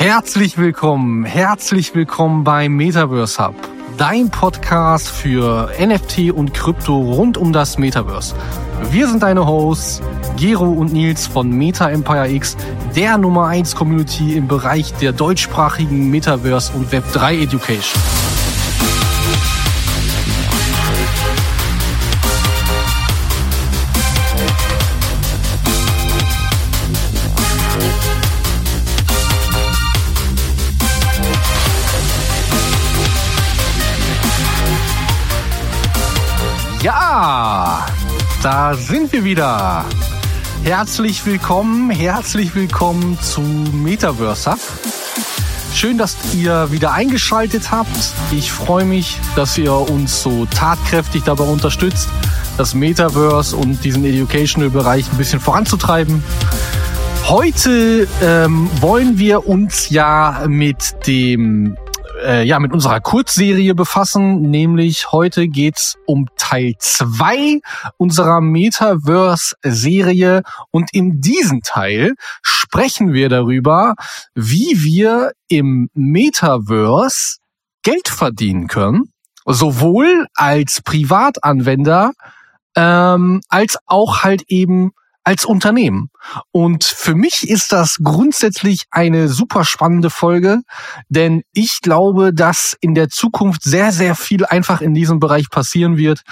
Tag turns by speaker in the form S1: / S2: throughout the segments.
S1: Herzlich willkommen, herzlich willkommen beim Metaverse Hub, dein Podcast für NFT und Krypto rund um das Metaverse. Wir sind deine Hosts, Gero und Nils von Meta Empire X, der Nummer 1 Community im Bereich der deutschsprachigen Metaverse und Web3 Education. Da sind wir wieder. Herzlich willkommen, herzlich willkommen zu Metaverse Hub. Schön, dass ihr wieder eingeschaltet habt. Ich freue mich, dass ihr uns so tatkräftig dabei unterstützt, das Metaverse und diesen Educational-Bereich ein bisschen voranzutreiben. Heute ähm, wollen wir uns ja mit dem äh, ja mit unserer Kurzserie befassen, nämlich heute geht's um Teil zwei unserer Metaverse-Serie. Und in diesem Teil sprechen wir darüber, wie wir im Metaverse Geld verdienen können, sowohl als Privatanwender ähm, als auch halt eben als Unternehmen. Und für mich ist das grundsätzlich eine super spannende Folge, denn ich glaube, dass in der Zukunft sehr, sehr viel einfach in diesem Bereich passieren wird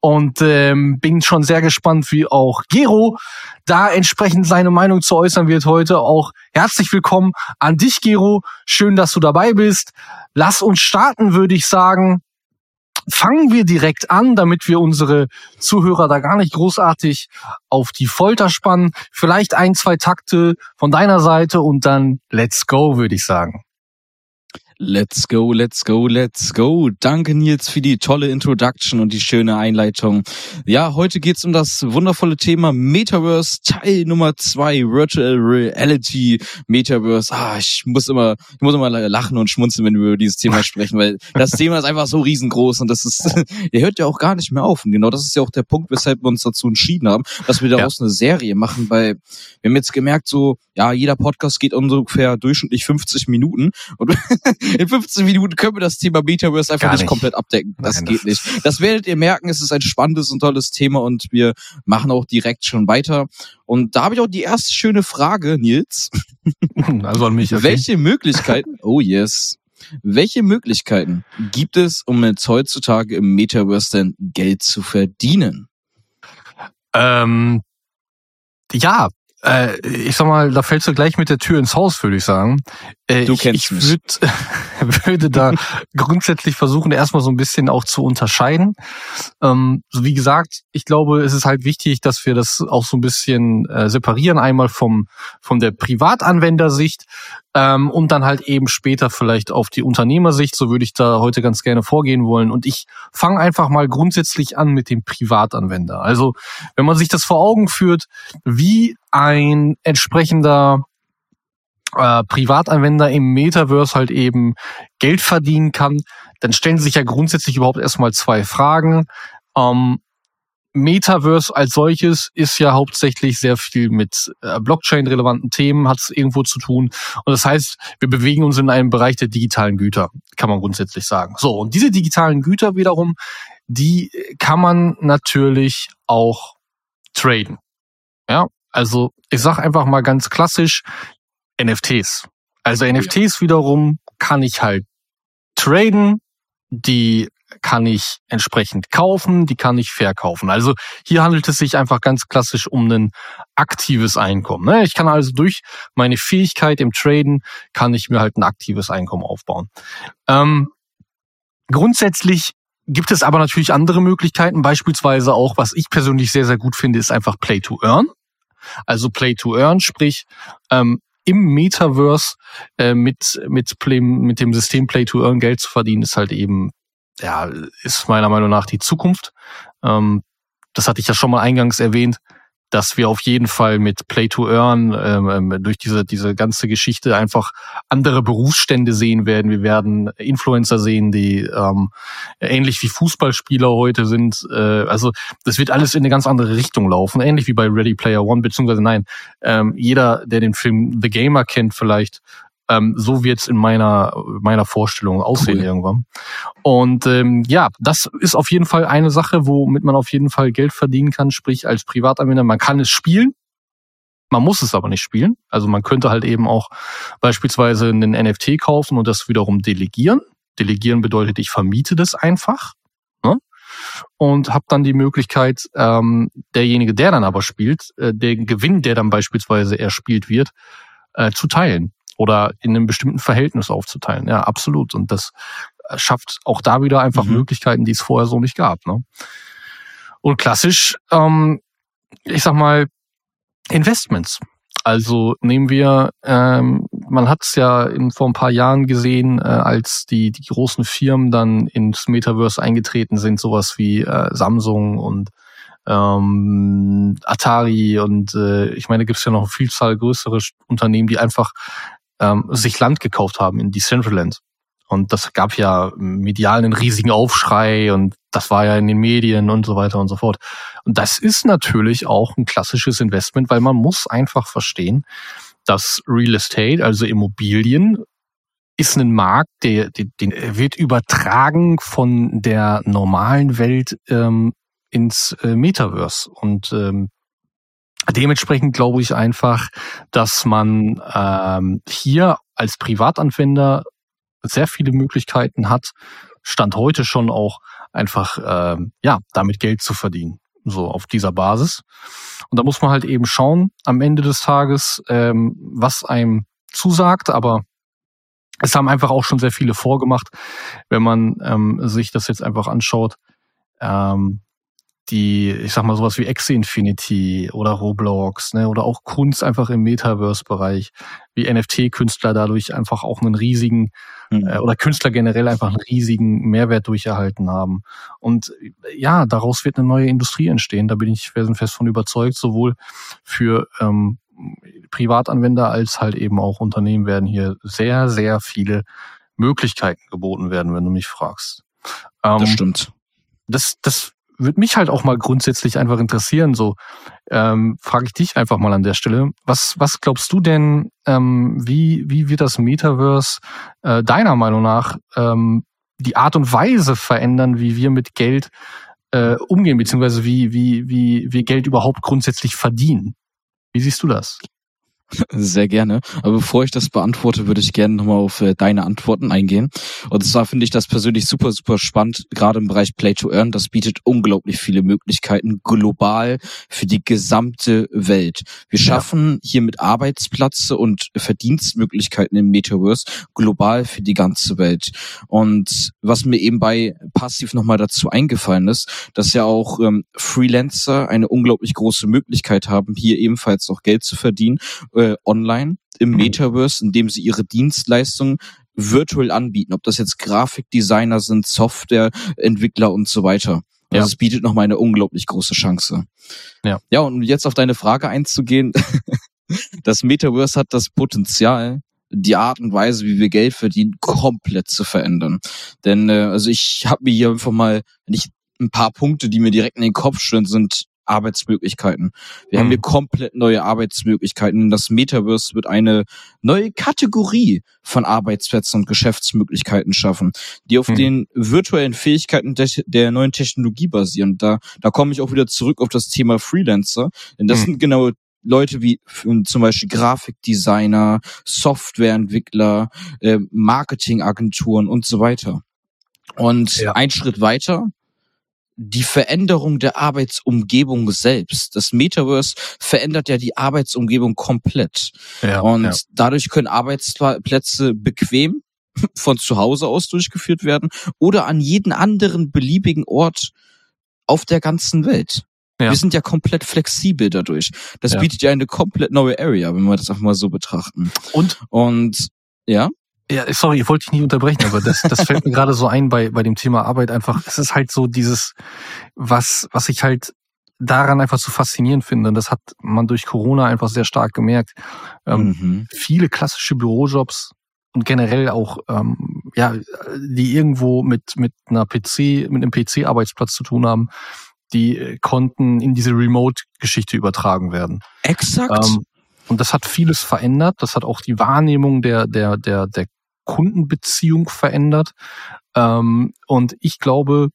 S1: und ähm, bin schon sehr gespannt, wie auch Gero da entsprechend seine Meinung zu äußern wird heute. Auch herzlich willkommen an dich, Gero. Schön, dass du dabei bist. Lass uns starten, würde ich sagen fangen wir direkt an, damit wir unsere Zuhörer da gar nicht großartig auf die Folter spannen. Vielleicht ein, zwei Takte von deiner Seite und dann let's go, würde ich sagen.
S2: Let's go, let's go, let's go. Danke Nils für die tolle Introduction und die schöne Einleitung. Ja, heute geht's um das wundervolle Thema Metaverse Teil Nummer zwei, Virtual Reality Metaverse. Ah, ich muss immer, ich muss immer lachen und schmunzeln, wenn wir über dieses Thema sprechen, weil das Thema ist einfach so riesengroß und das ist, der hört ja auch gar nicht mehr auf. Und genau das ist ja auch der Punkt, weshalb wir uns dazu entschieden haben, dass wir daraus ja. eine Serie machen, weil wir haben jetzt gemerkt, so, ja, jeder Podcast geht ungefähr durchschnittlich 50 Minuten und in 15 Minuten können wir das Thema Metaverse einfach nicht. nicht. komplett abdecken. Das Nein, geht das nicht. Das werdet ihr merken, es ist ein spannendes und tolles Thema und wir machen auch direkt schon weiter. Und da habe ich auch die erste schöne Frage, Nils.
S1: Also an mich. Okay.
S2: Welche Möglichkeiten, oh yes, welche Möglichkeiten gibt es, um jetzt heutzutage im Metaverse denn Geld zu verdienen?
S1: Ähm, ja, äh, ich sag mal, da fällst du gleich mit der Tür ins Haus, würde ich sagen.
S2: Äh, du kennst
S1: ich, ich würd, würde da grundsätzlich versuchen, erstmal so ein bisschen auch zu unterscheiden. Ähm, so wie gesagt, ich glaube, es ist halt wichtig, dass wir das auch so ein bisschen äh, separieren. Einmal vom von der Privatanwendersicht ähm, und dann halt eben später vielleicht auf die Unternehmersicht. So würde ich da heute ganz gerne vorgehen wollen. Und ich fange einfach mal grundsätzlich an mit dem Privatanwender. Also wenn man sich das vor Augen führt, wie ein entsprechender äh, Privatanwender im Metaverse halt eben Geld verdienen kann, dann stellen sich ja grundsätzlich überhaupt erstmal zwei Fragen. Ähm, Metaverse als solches ist ja hauptsächlich sehr viel mit äh, Blockchain-relevanten Themen, hat es irgendwo zu tun. Und das heißt, wir bewegen uns in einem Bereich der digitalen Güter, kann man grundsätzlich sagen. So, und diese digitalen Güter wiederum, die kann man natürlich auch traden. Ja, also ich sag einfach mal ganz klassisch, NFTs. Also NFTs wiederum kann ich halt traden, die kann ich entsprechend kaufen, die kann ich verkaufen. Also hier handelt es sich einfach ganz klassisch um ein aktives Einkommen. Ne? Ich kann also durch meine Fähigkeit im Traden, kann ich mir halt ein aktives Einkommen aufbauen. Ähm, grundsätzlich gibt es aber natürlich andere Möglichkeiten, beispielsweise auch, was ich persönlich sehr, sehr gut finde, ist einfach Play to Earn. Also Play to Earn, sprich, ähm, im Metaverse äh, mit, mit, mit dem System Play to Earn Geld zu verdienen, ist halt eben, ja, ist meiner Meinung nach die Zukunft. Ähm, das hatte ich ja schon mal eingangs erwähnt dass wir auf jeden Fall mit Play to Earn ähm, ähm, durch diese diese ganze Geschichte einfach andere Berufsstände sehen werden. Wir werden Influencer sehen, die ähm, ähnlich wie Fußballspieler heute sind. Äh, also das wird alles in eine ganz andere Richtung laufen, ähnlich wie bei Ready Player One beziehungsweise nein, ähm, jeder, der den Film The Gamer kennt, vielleicht Ähm, so wird's in meiner meiner Vorstellung aussehen cool. irgendwann. Und ähm, ja, das ist auf jeden Fall eine Sache, womit man auf jeden Fall Geld verdienen kann. Sprich als Privatanwender, man kann es spielen, man muss es aber nicht spielen. Also man könnte halt eben auch beispielsweise einen NFT kaufen und das wiederum delegieren. Delegieren bedeutet, ich vermiete das einfach ne? und habe dann die Möglichkeit, ähm, derjenige, der dann aber spielt, äh, den Gewinn, der dann beispielsweise erspielt wird, äh, zu teilen oder in einem bestimmten Verhältnis aufzuteilen. Ja, absolut. Und das äh, schafft auch da wieder einfach mhm. Möglichkeiten, die es vorher so nicht gab. Ne? Und klassisch, ähm, ich sag mal, Investments. Also nehmen wir, ähm, man hat es ja in, vor ein paar Jahren gesehen, äh, als die, die großen Firmen dann ins Metaverse eingetreten sind, sowas wie äh, Samsung und ähm, Atari und äh, ich meine, gibt es ja noch eine Vielzahl größere Unternehmen, die einfach ähm, sich Land gekauft haben in Decentraland. Und das gab ja medial einen riesigen Aufschrei und das war ja in den Medien und so weiter und so fort. Und das ist natürlich auch ein klassisches Investment, weil man muss einfach verstehen, dass Real Estate, also Immobilien, ist ein Markt, der, der, der wird übertragen von der normalen Welt ähm, ins äh, Metaverse. Und ähm, dementsprechend glaube ich einfach, dass man ähm, hier als Privatanwender sehr viele Möglichkeiten hat, Stand heute schon auch einfach äh, ja damit Geld zu verdienen. So auf dieser Basis. Und da muss man halt eben schauen am Ende des Tages, ähm, was einem zusagt, aber es haben einfach auch schon sehr viele vorgemacht, wenn man ähm, sich das jetzt einfach anschaut. Ähm, die, ich sag mal, sowas wie Exe Infinity oder Roblox, ne, oder auch Kunst einfach im Metaverse-Bereich, wie NFT-Künstler dadurch einfach auch einen riesigen, mhm. äh, oder Künstler generell einfach einen riesigen Mehrwert durcherhalten haben. Und ja, daraus wird eine neue Industrie entstehen, da bin ich fest von überzeugt, sowohl für ähm, Privatanwender als halt eben auch Unternehmen werden hier sehr, sehr viele Möglichkeiten geboten werden, wenn du mich fragst.
S2: Ähm, das stimmt.
S1: Das, das würde mich halt auch mal grundsätzlich einfach interessieren. So ähm, frage ich dich einfach mal an der Stelle. Was, was glaubst du denn, ähm, wie, wie wird das Metaverse äh, deiner Meinung nach ähm, die Art und Weise verändern, wie wir mit Geld äh, umgehen, beziehungsweise wie, wie, wie wir Geld überhaupt grundsätzlich verdienen? Wie siehst du das?
S2: Sehr gerne. Aber bevor ich das beantworte, würde ich gerne nochmal auf äh, deine Antworten eingehen. Und zwar finde ich das persönlich super, super spannend, gerade im Bereich Play to Earn. Das bietet unglaublich viele Möglichkeiten global für die gesamte Welt. Wir schaffen ja. hier mit Arbeitsplätze und Verdienstmöglichkeiten im Metaverse global für die ganze Welt. Und was mir eben bei Passiv nochmal dazu eingefallen ist, dass ja auch ähm, Freelancer eine unglaublich große Möglichkeit haben, hier ebenfalls auch Geld zu verdienen äh, online im mhm. Metaverse, indem sie ihre Dienstleistungen virtuell anbieten, ob das jetzt Grafikdesigner sind, Softwareentwickler und so weiter. Also ja. es bietet nochmal eine unglaublich große Chance. Ja. Ja, und jetzt auf deine Frage einzugehen. das Metaverse hat das Potenzial, die Art und Weise, wie wir Geld verdienen, komplett zu verändern. Denn äh, also ich habe mir hier einfach mal, wenn ich ein paar Punkte, die mir direkt in den Kopf stehen, sind Arbeitsmöglichkeiten. Wir mhm. haben hier komplett neue Arbeitsmöglichkeiten. Das Metaverse wird eine neue Kategorie von Arbeitsplätzen und Geschäftsmöglichkeiten schaffen, die auf mhm. den virtuellen Fähigkeiten der, neuen Technologie basieren. Da, da komme ich auch wieder zurück auf das Thema Freelancer, denn das mhm. sind genau Leute wie zum Beispiel Grafikdesigner, Softwareentwickler, äh, Marketingagenturen und so weiter. Und ja. ein Schritt weiter die Veränderung der Arbeitsumgebung selbst. Das Metaverse verändert ja die Arbeitsumgebung komplett. Ja, und ja. dadurch können Arbeitsplätze bequem von zu Hause aus durchgeführt werden oder an jeden anderen beliebigen Ort auf der ganzen Welt. Ja. Wir sind ja komplett flexibel dadurch. Das ja. bietet ja eine komplett neue Area, wenn wir das auch mal so betrachten.
S1: Und? Und, ja? Ja, sorry, ich wollte dich nicht unterbrechen, aber das, das fällt mir gerade so ein bei, bei dem Thema Arbeit einfach. Es ist halt so dieses, was, was ich halt daran einfach so faszinierend finde. Und das hat man durch Corona einfach sehr stark gemerkt. Ähm, mhm. Viele klassische Bürojobs und generell auch, ähm, ja, die irgendwo mit, mit einer PC, mit einem PC-Arbeitsplatz zu tun haben, die konnten in diese Remote-Geschichte übertragen werden.
S2: Exakt. Ähm,
S1: Und das hat vieles verändert. Das hat auch die Wahrnehmung der, der, der, der Kundenbeziehung verändert. Ähm, und ich glaube,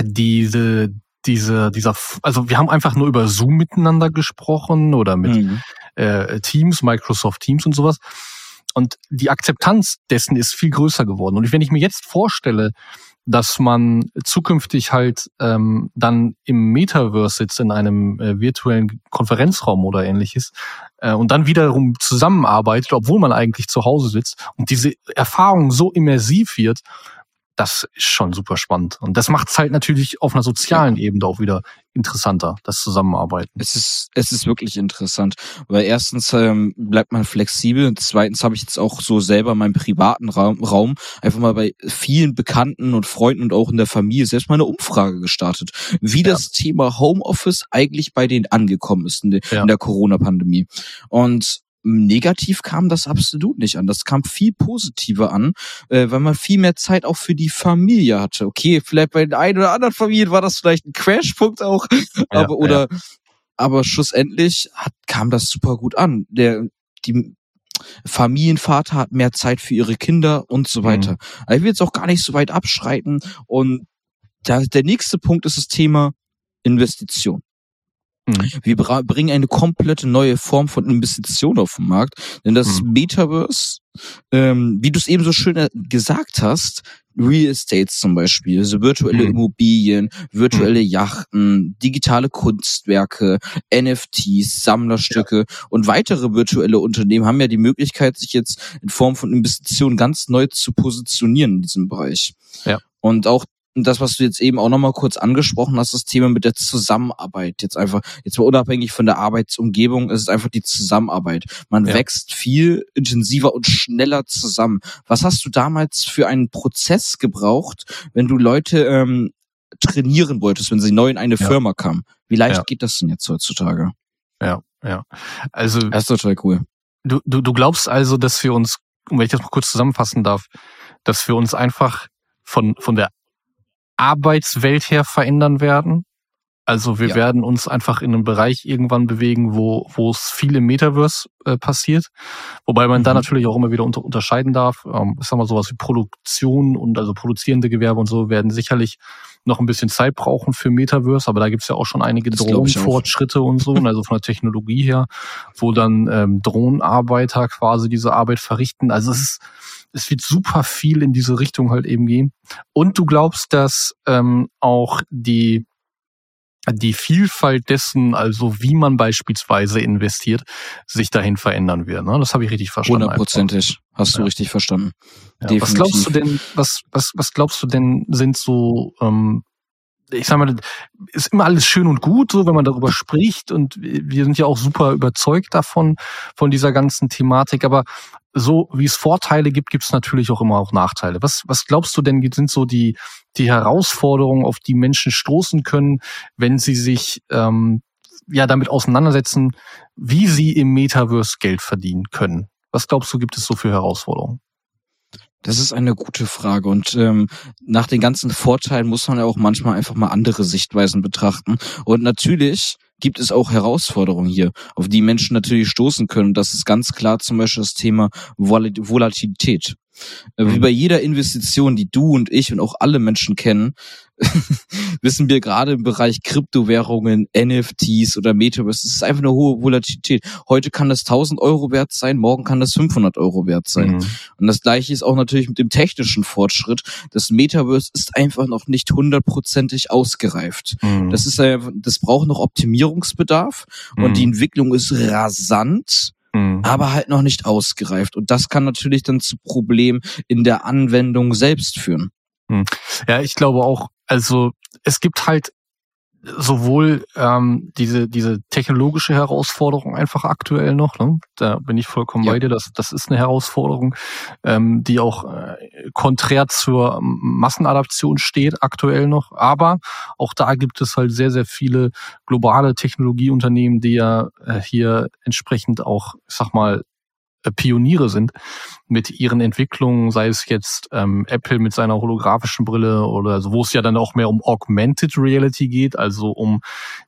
S1: diese, diese, dieser, also wir haben einfach nur über Zoom miteinander gesprochen oder mit mhm. äh, Teams, Microsoft Teams und sowas. Und die Akzeptanz dessen ist viel größer geworden. Und wenn ich mir jetzt vorstelle, dass man zukünftig halt ähm, dann im Metaverse sitzt, in einem äh, virtuellen Konferenzraum oder ähnliches, äh, und dann wiederum zusammenarbeitet, obwohl man eigentlich zu Hause sitzt und diese Erfahrung so immersiv wird, das ist schon super spannend. Und das macht es halt natürlich auf einer sozialen Ebene auch wieder interessanter, das Zusammenarbeiten.
S2: Es ist, es ist wirklich interessant, weil erstens ähm, bleibt man flexibel und zweitens habe ich jetzt auch so selber meinen privaten Raum, Raum einfach mal bei vielen Bekannten und Freunden und auch in der Familie selbst mal eine Umfrage gestartet, wie ja. das Thema Homeoffice eigentlich bei denen angekommen ist in, de, ja. in der Corona-Pandemie. Und negativ kam das absolut nicht an. Das kam viel positiver an, äh, weil man viel mehr Zeit auch für die Familie hatte. Okay, vielleicht bei den einen oder anderen Familien war das vielleicht ein Crashpunkt auch, aber ja, oder ja. aber schlussendlich hat, kam das super gut an. Der die Familienvater hat mehr Zeit für ihre Kinder und so weiter. Mhm. Also ich will jetzt auch gar nicht so weit abschreiten und da, der nächste Punkt ist das Thema Investition. Mhm. Wir bringen eine komplette neue Form von Investition auf den Markt, denn das mhm. Metaverse, ähm, wie du es eben so schön äh, gesagt hast, Real Estates zum Beispiel, also virtuelle mhm. Immobilien, virtuelle mhm. Yachten, digitale Kunstwerke, NFTs, Sammlerstücke ja. und weitere virtuelle Unternehmen haben ja die Möglichkeit, sich jetzt in Form von Investitionen ganz neu zu positionieren in diesem Bereich. Ja. Und auch das, was du jetzt eben auch nochmal kurz angesprochen hast, das Thema mit der Zusammenarbeit. Jetzt einfach, jetzt mal unabhängig von der Arbeitsumgebung, ist es einfach die Zusammenarbeit. Man ja. wächst viel intensiver und schneller zusammen. Was hast du damals für einen Prozess gebraucht, wenn du Leute ähm, trainieren wolltest, wenn sie neu in eine ja. Firma kamen? Wie leicht ja. geht das denn jetzt heutzutage?
S1: Ja, ja. Also.
S2: Das ist total cool.
S1: Du, du, du glaubst also, dass wir uns, wenn ich das mal kurz zusammenfassen darf, dass wir uns einfach von, von der Arbeitswelt her verändern werden. Also wir ja. werden uns einfach in einem Bereich irgendwann bewegen, wo, wo es viel im Metaverse äh, passiert. Wobei man mhm. da natürlich auch immer wieder unter, unterscheiden darf. Ähm, ich sag mal sowas wie Produktion und also produzierende Gewerbe und so werden sicherlich noch ein bisschen Zeit brauchen für Metaverse, aber da gibt's ja auch schon einige Drohnenfortschritte und so, also von der Technologie her, wo dann ähm, Drohnenarbeiter quasi diese Arbeit verrichten. Also es ist es wird super viel in diese Richtung halt eben gehen. Und du glaubst, dass ähm, auch die die Vielfalt dessen, also wie man beispielsweise investiert, sich dahin verändern wird. Ne? Das habe ich richtig verstanden.
S2: Hundertprozentig. Hast du ja. richtig verstanden.
S1: Ja, was glaubst du denn, was, was, was glaubst du denn, sind so ähm, ich sag mal, ist immer alles schön und gut, so wenn man darüber spricht und wir sind ja auch super überzeugt davon, von dieser ganzen Thematik. Aber so wie es Vorteile gibt, gibt es natürlich auch immer auch Nachteile. Was, was glaubst du denn, sind so die, die Herausforderungen, auf die Menschen stoßen können, wenn sie sich ähm, ja damit auseinandersetzen, wie sie im Metaverse Geld verdienen können? Was glaubst du, gibt es so für Herausforderungen?
S2: Das ist eine gute Frage und ähm, nach den ganzen Vorteilen muss man ja auch manchmal einfach mal andere Sichtweisen betrachten. Und natürlich gibt es auch Herausforderungen hier, auf die Menschen natürlich stoßen können. Das ist ganz klar zum Beispiel das Thema Volatilität. Äh, wie mhm. bei jeder Investition, die du und ich und auch alle Menschen kennen, wissen wir gerade im Bereich Kryptowährungen, NFTs oder Metaverse, es ist einfach eine hohe Volatilität. Heute kann das 1000 Euro wert sein, morgen kann das 500 Euro wert sein. Mhm. Und das gleiche ist auch natürlich mit dem technischen Fortschritt. Das Metaverse ist einfach noch nicht hundertprozentig ausgereift. Mhm. Das ist, das braucht noch Optimierungsbedarf und die mhm. Entwicklung ist rasant. Mhm. aber halt noch nicht ausgereift. Und das kann natürlich dann zu Problemen in der Anwendung selbst führen.
S1: Mhm. Ja, ich glaube auch, also es gibt halt sowohl ähm, diese diese technologische Herausforderung einfach aktuell noch, ne? da bin ich vollkommen ja. bei dir, das, das ist eine Herausforderung, ähm, die auch äh, konträr zur Massenadaption steht aktuell noch, aber auch da gibt es halt sehr, sehr viele globale Technologieunternehmen, die ja äh, hier entsprechend auch, ich sag mal, Pioniere sind mit ihren Entwicklungen, sei es jetzt ähm, Apple mit seiner holographischen Brille oder also wo es ja dann auch mehr um Augmented Reality geht, also um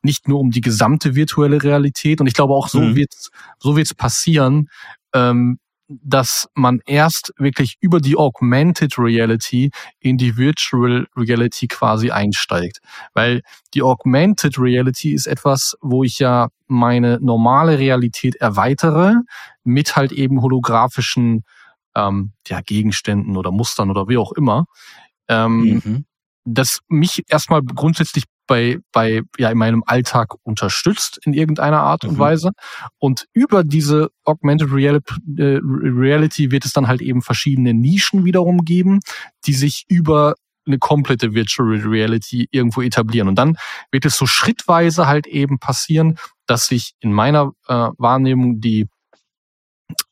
S1: nicht nur um die gesamte virtuelle Realität. Und ich glaube auch so mhm. wird so wird's passieren, ähm, dass man erst wirklich über die Augmented Reality in die Virtual Reality quasi einsteigt. Weil die Augmented Reality ist etwas, wo ich ja meine normale Realität erweitere mit halt eben holographischen ähm, ja, Gegenständen oder Mustern oder wie auch immer. Ähm, mhm. Das mich erstmal grundsätzlich bei, bei ja in meinem Alltag unterstützt in irgendeiner Art und mhm. Weise. Und über diese Augmented äh, Reality wird es dann halt eben verschiedene Nischen wiederum geben, die sich über eine komplette Virtual Reality irgendwo etablieren. Und dann wird es so schrittweise halt eben passieren, dass sich in meiner äh, Wahrnehmung die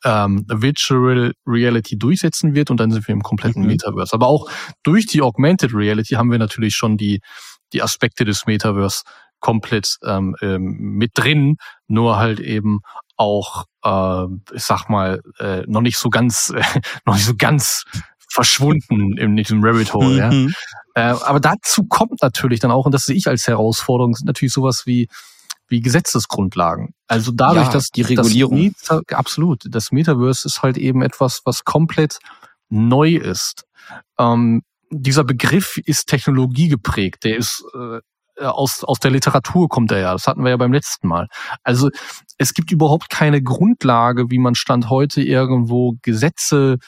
S1: ähm, Virtual Reality durchsetzen wird und dann sind wir im kompletten mhm. Metaverse. Aber auch durch die Augmented Reality haben wir natürlich schon die die Aspekte des Metaverse komplett ähm, ähm, mit drin, nur halt eben auch, äh, ich sag mal, äh, noch nicht so ganz, äh, noch nicht so ganz verschwunden in diesem Rabbit Hole. Ja. Mhm. Äh, aber dazu kommt natürlich dann auch, und das sehe ich als Herausforderung, natürlich sowas wie wie Gesetzesgrundlagen. Also dadurch, ja, dass
S2: die Regulierung
S1: das Meta, absolut, das Metaverse ist halt eben etwas, was komplett neu ist. Ähm, dieser Begriff ist Technologie geprägt. Der ist äh, aus, aus der Literatur kommt er ja. Das hatten wir ja beim letzten Mal. Also es gibt überhaupt keine Grundlage, wie man Stand heute irgendwo Gesetze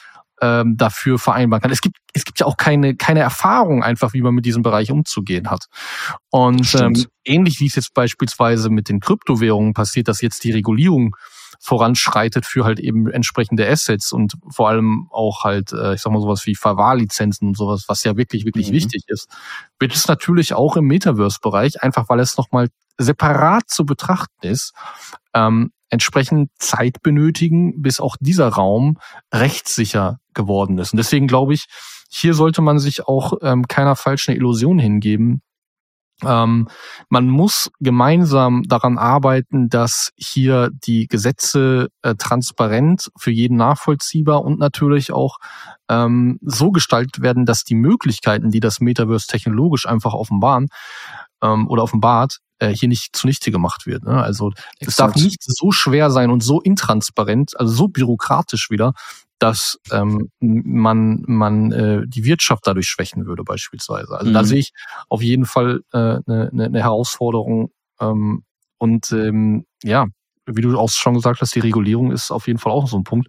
S1: ähm, dafür vereinbaren kann. Es gibt, es gibt ja auch keine, keine Erfahrung einfach, wie man mit diesem Bereich umzugehen hat. Und ähm, ähnlich wie es jetzt beispielsweise mit den Kryptowährungen passiert, dass jetzt die Regulierung voranschreitet für halt eben entsprechende Assets und vor allem auch halt, äh, ich sag mal sowas wie Verwahrlizenzen und sowas, was ja wirklich, wirklich mhm. wichtig ist, wird es natürlich auch im Metaverse-Bereich, einfach weil es nochmal separat zu betrachten ist, ähm, entsprechend Zeit benötigen, bis auch dieser Raum rechtssicher geworden ist. Und deswegen glaube ich, hier sollte man sich auch ähm, keiner falschen Illusion hingeben, ähm, man muss gemeinsam daran arbeiten, dass hier die Gesetze äh, transparent für jeden nachvollziehbar und natürlich auch ähm, so gestaltet werden, dass die Möglichkeiten, die das Metaverse technologisch einfach offenbaren ähm, oder offenbart, äh, hier nicht zunichte gemacht wird. Ne? Also es darf nicht so schwer sein und so intransparent, also so bürokratisch wieder, dass ähm, man, man äh, die Wirtschaft dadurch schwächen würde beispielsweise. Also mhm. da sehe ich auf jeden Fall eine äh, ne, ne, ne Herausforderung. Ähm, und ähm, ja, wie du auch schon gesagt hast, die Regulierung ist auf jeden Fall auch so ein Punkt.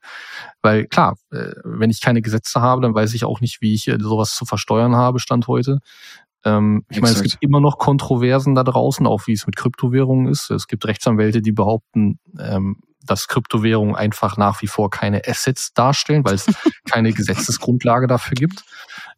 S1: Weil klar, äh, wenn ich keine Gesetze habe, dann weiß ich auch nicht, wie ich äh, sowas zu versteuern habe, Stand heute. Ähm, ich meine, es gibt immer noch Kontroversen da draußen, auch wie es mit Kryptowährungen ist. Es gibt Rechtsanwälte, die behaupten, ähm, dass Kryptowährungen einfach nach wie vor keine Assets darstellen, weil es keine Gesetzesgrundlage dafür gibt.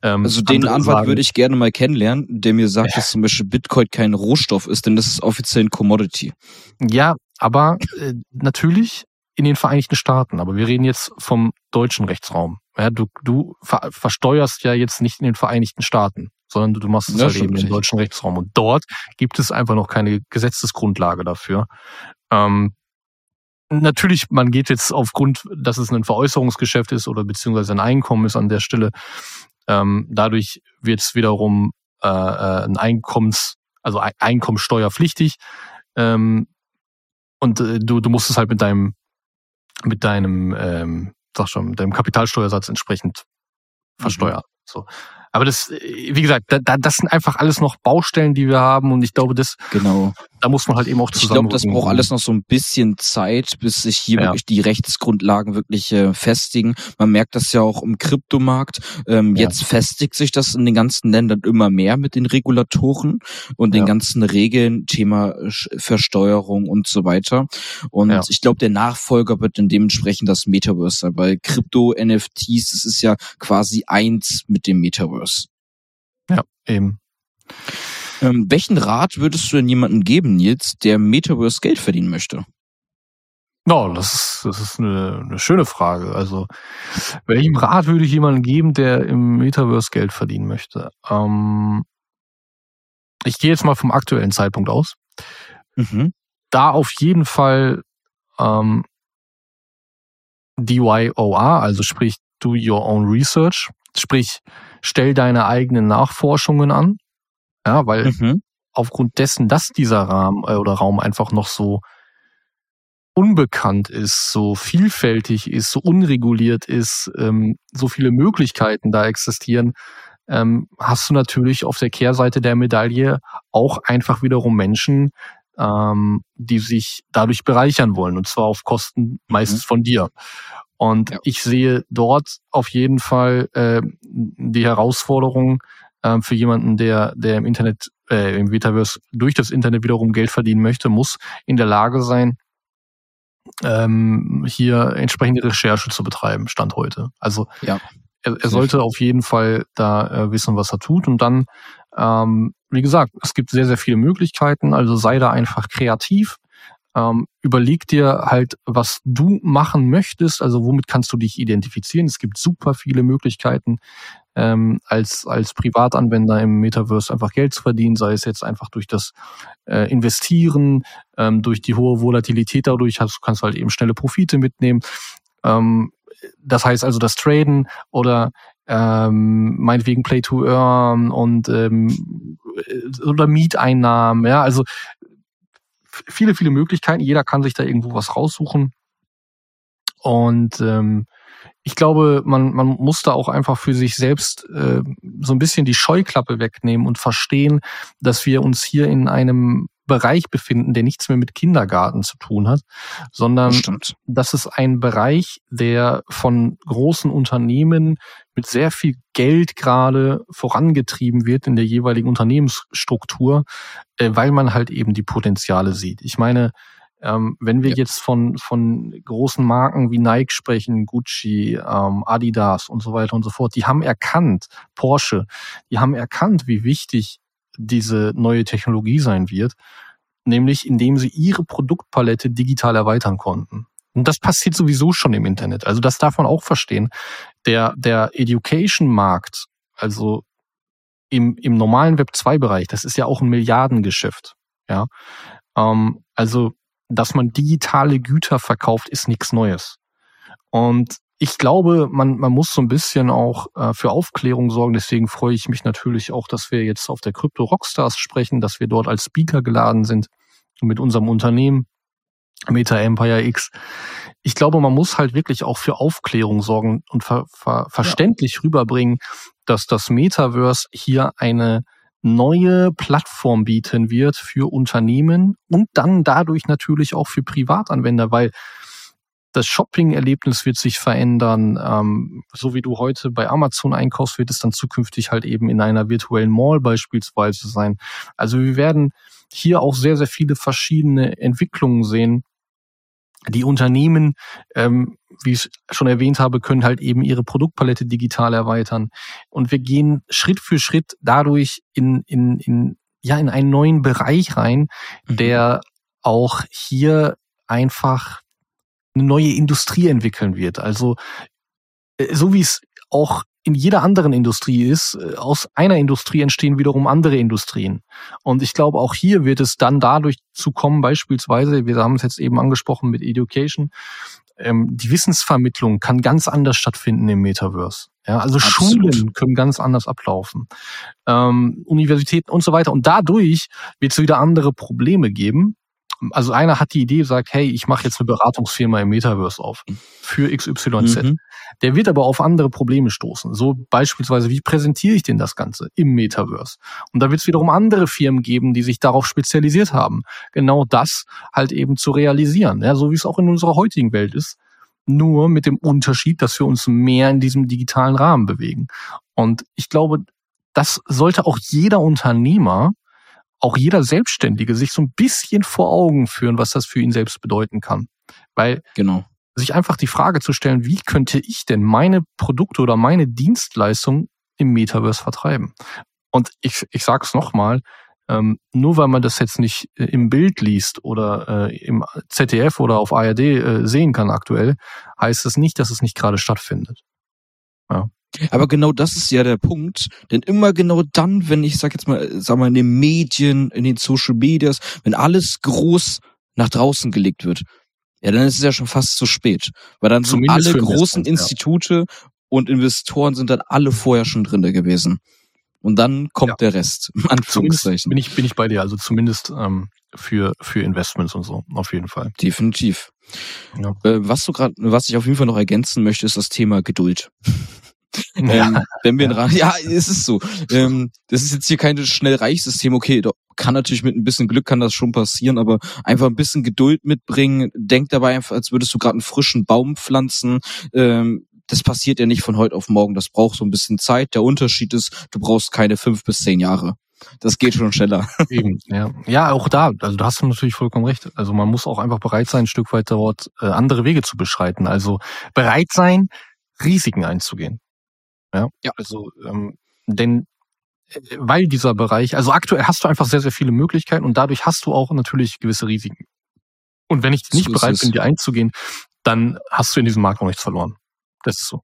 S2: Ähm, also den Anwalt sagen, würde ich gerne mal kennenlernen, der mir sagt, ja. dass zum Beispiel Bitcoin kein Rohstoff ist, denn das ist offiziell ein Commodity.
S1: Ja, aber äh, natürlich in den Vereinigten Staaten, aber wir reden jetzt vom deutschen Rechtsraum. Ja, du, du ver versteuerst ja jetzt nicht in den Vereinigten Staaten, sondern du, du machst es ja, halt eben im deutschen Rechtsraum. Und dort gibt es einfach noch keine Gesetzesgrundlage dafür. Ähm, natürlich, man geht jetzt aufgrund, dass es ein Veräußerungsgeschäft ist oder beziehungsweise ein Einkommen ist an der Stelle, ähm, dadurch wird es wiederum äh, äh ein Einkommens, also Einkommensteuerpflichtig. Ähm, und äh, du, du musst es halt mit deinem, mit deinem, ähm, sag schon, mit deinem Kapitalsteuersatz entsprechend mhm. versteuern. Mhm. So. Aber das, wie gesagt, da, das sind einfach alles noch Baustellen, die wir haben und ich glaube, das,
S2: genau.
S1: da muss man halt eben auch zusammen.
S2: Ich glaube, das braucht alles noch so ein bisschen Zeit, bis sich hier ja. wirklich die Rechtsgrundlagen wirklich äh, festigen. Man merkt das ja auch im Kryptomarkt. Ähm, ja. Jetzt festigt sich das in den ganzen Ländern immer mehr mit den Regulatoren und den ganzen Regeln, Thema Versteuerung und so weiter. Und ich glaube, der Nachfolger wird dann dementsprechend das Metaverse sein, weil Krypto-NFTs, das ist ja quasi eins mit dem Metaverse. Metaverse.
S1: Ja, eben.
S2: Ähm, welchen Rat würdest du denn jemandem geben, Nils, der Metaverse Geld verdienen möchte?
S1: No, das ist, das ist eine, eine schöne Frage. Also, welchen Rat würde ich jemandem geben, der im Metaverse Geld verdienen möchte? Ähm, ich gehe jetzt mal vom aktuellen Zeitpunkt aus. Mhm. Da auf jeden Fall ähm, DYOR, also sprich Do Your Own Research, sprich stell deine eigenen Nachforschungen an, ja, weil mhm. aufgrund dessen, dass dieser Rahmen äh, oder Raum einfach noch so unbekannt ist, so vielfältig ist, so unreguliert ist, ähm, so viele Möglichkeiten da existieren, ähm, hast du natürlich auf der Kehrseite der Medaille auch einfach wiederum Menschen, ähm, die sich dadurch bereichern wollen und zwar auf Kosten meistens mhm. von dir. Und ja. ich sehe dort auf jeden Fall äh, die Herausforderung äh, für jemanden, der, der im Internet, äh, im Metaverse durch das Internet wiederum Geld verdienen möchte, muss in der Lage sein, ähm, hier entsprechende Recherche zu betreiben, Stand heute. Also ja. er, er sollte auf jeden Fall da äh, wissen, was er tut. Und dann, ähm, wie gesagt, es gibt sehr, sehr viele Möglichkeiten, also sei da einfach kreativ. Ähm, überleg dir halt, was du machen möchtest, also womit kannst du dich identifizieren. Es gibt super viele Möglichkeiten, ähm, als, als Privatanwender im Metaverse einfach Geld zu verdienen, sei es jetzt einfach durch das äh, Investieren, ähm, durch die hohe Volatilität dadurch, hast, kannst du halt eben schnelle Profite mitnehmen. Ähm, das heißt also das Traden oder ähm, meinetwegen Play to Earn und ähm, oder Mieteinnahmen, ja, also viele, viele Möglichkeiten. Jeder kann sich da irgendwo was raussuchen. Und ähm, ich glaube, man, man muss da auch einfach für sich selbst äh, so ein bisschen die Scheuklappe wegnehmen und verstehen, dass wir uns hier in einem Bereich befinden, der nichts mehr mit Kindergarten zu tun hat, sondern das, das ist ein Bereich, der von großen Unternehmen mit sehr viel Geld gerade vorangetrieben wird in der jeweiligen Unternehmensstruktur, äh, weil man halt eben die Potenziale sieht. Ich meine, ähm, wenn wir ja. jetzt von, von großen Marken wie Nike sprechen, Gucci, ähm, Adidas und so weiter und so fort, die haben erkannt, Porsche, die haben erkannt, wie wichtig diese neue Technologie sein wird, nämlich indem sie ihre Produktpalette digital erweitern konnten. Und das passiert sowieso schon im Internet. Also das darf man auch verstehen. Der, der Education-Markt, also im, im normalen Web 2-Bereich, das ist ja auch ein Milliardengeschäft. Ja, ähm, also dass man digitale Güter verkauft, ist nichts Neues. Und ich glaube, man, man muss so ein bisschen auch äh, für Aufklärung sorgen. Deswegen freue ich mich natürlich auch, dass wir jetzt auf der Crypto Rockstars sprechen, dass wir dort als Speaker geladen sind mit unserem Unternehmen Meta Empire X. Ich glaube, man muss halt wirklich auch für Aufklärung sorgen und ver, ver, verständlich ja. rüberbringen, dass das Metaverse hier eine neue Plattform bieten wird für Unternehmen und dann dadurch natürlich auch für Privatanwender, weil das Shopping-Erlebnis wird sich verändern. Ähm, so wie du heute bei Amazon einkaufst, wird es dann zukünftig halt eben in einer virtuellen Mall beispielsweise sein. Also wir werden hier auch sehr, sehr viele verschiedene Entwicklungen sehen, die Unternehmen, ähm, wie ich schon erwähnt habe, können halt eben ihre Produktpalette digital erweitern. Und wir gehen Schritt für Schritt dadurch in, in, in, ja, in einen neuen Bereich rein, mhm. der auch hier einfach eine neue Industrie entwickeln wird. Also äh, so wie es auch in jeder anderen Industrie ist, äh, aus einer Industrie entstehen wiederum andere Industrien. Und ich glaube, auch hier wird es dann dadurch zu kommen, beispielsweise, wir haben es jetzt eben angesprochen mit Education, ähm, die Wissensvermittlung kann ganz anders stattfinden im Metaverse. Ja, also Absolut. Schulen können ganz anders ablaufen, ähm, Universitäten und so weiter. Und dadurch wird es wieder andere Probleme geben, also einer hat die Idee, sagt, hey, ich mache jetzt eine Beratungsfirma im Metaverse auf für XYZ. Mhm. Der wird aber auf andere Probleme stoßen. So beispielsweise, wie präsentiere ich denn das Ganze im Metaverse? Und da wird es wiederum andere Firmen geben, die sich darauf spezialisiert haben, genau das halt eben zu realisieren. Ja, so wie es auch in unserer heutigen Welt ist. Nur mit dem Unterschied, dass wir uns mehr in diesem digitalen Rahmen bewegen. Und ich glaube, das sollte auch jeder Unternehmer auch jeder Selbstständige sich so ein bisschen vor Augen führen, was das für ihn selbst bedeuten kann. Weil genau. sich einfach die Frage zu stellen, wie könnte ich denn meine Produkte oder meine Dienstleistung im Metaverse vertreiben? Und ich, ich sage es nochmal, ähm, nur weil man das jetzt nicht äh, im Bild liest oder äh, im ZDF oder auf ARD äh, sehen kann aktuell, heißt es nicht, dass es nicht gerade stattfindet.
S2: Ja. Aber genau das ist ja der Punkt, denn immer genau dann, wenn ich sag jetzt mal, sag mal in den Medien, in den Social Medias, wenn alles groß nach draußen gelegt wird, Ja, dann ist es ja schon fast zu spät. Weil dann sind
S1: Zumindest
S2: alle
S1: für
S2: großen
S1: ja.
S2: Institute und Investoren sind dann alle vorher schon drinne gewesen. Und dann kommt
S1: Ja.
S2: der Rest. Anführungszeichen.
S1: bin ich, bin ich bei dir, also zumindest ähm, für, für Investments und so, auf jeden Fall.
S2: Definitiv.
S1: Ja.
S2: Äh, was du gerade, was ich auf jeden Fall noch ergänzen möchte, ist das Thema Geduld.
S1: Ja.
S2: Ähm, wenn wir ja. ja, es ist so. Ähm, das ist jetzt hier kein schnell Reichssystem. Okay, doch, kann natürlich mit ein bisschen Glück kann das schon passieren, aber einfach ein bisschen Geduld mitbringen. Denk dabei einfach, als würdest du gerade einen frischen Baum pflanzen. Ähm, das passiert ja nicht von heute auf morgen. Das braucht so ein bisschen Zeit. Der Unterschied ist, du brauchst keine fünf bis zehn Jahre. Das geht schon schneller.
S1: Eben, ja. Ja, auch da, also da hast du natürlich vollkommen recht. Also man muss auch einfach bereit sein, ein Stück weit dort äh, andere Wege zu beschreiten. Also bereit sein, Risiken einzugehen. Ja.
S2: Ja.
S1: Also, ähm, denn äh, weil dieser Bereich, also aktuell hast du einfach sehr, sehr viele Möglichkeiten und dadurch hast du auch natürlich gewisse Risiken. Und wenn ich
S2: So
S1: nicht
S2: ist
S1: bereit bin, die einzugehen, dann hast du in diesem Markt noch nichts verloren. Das ist so.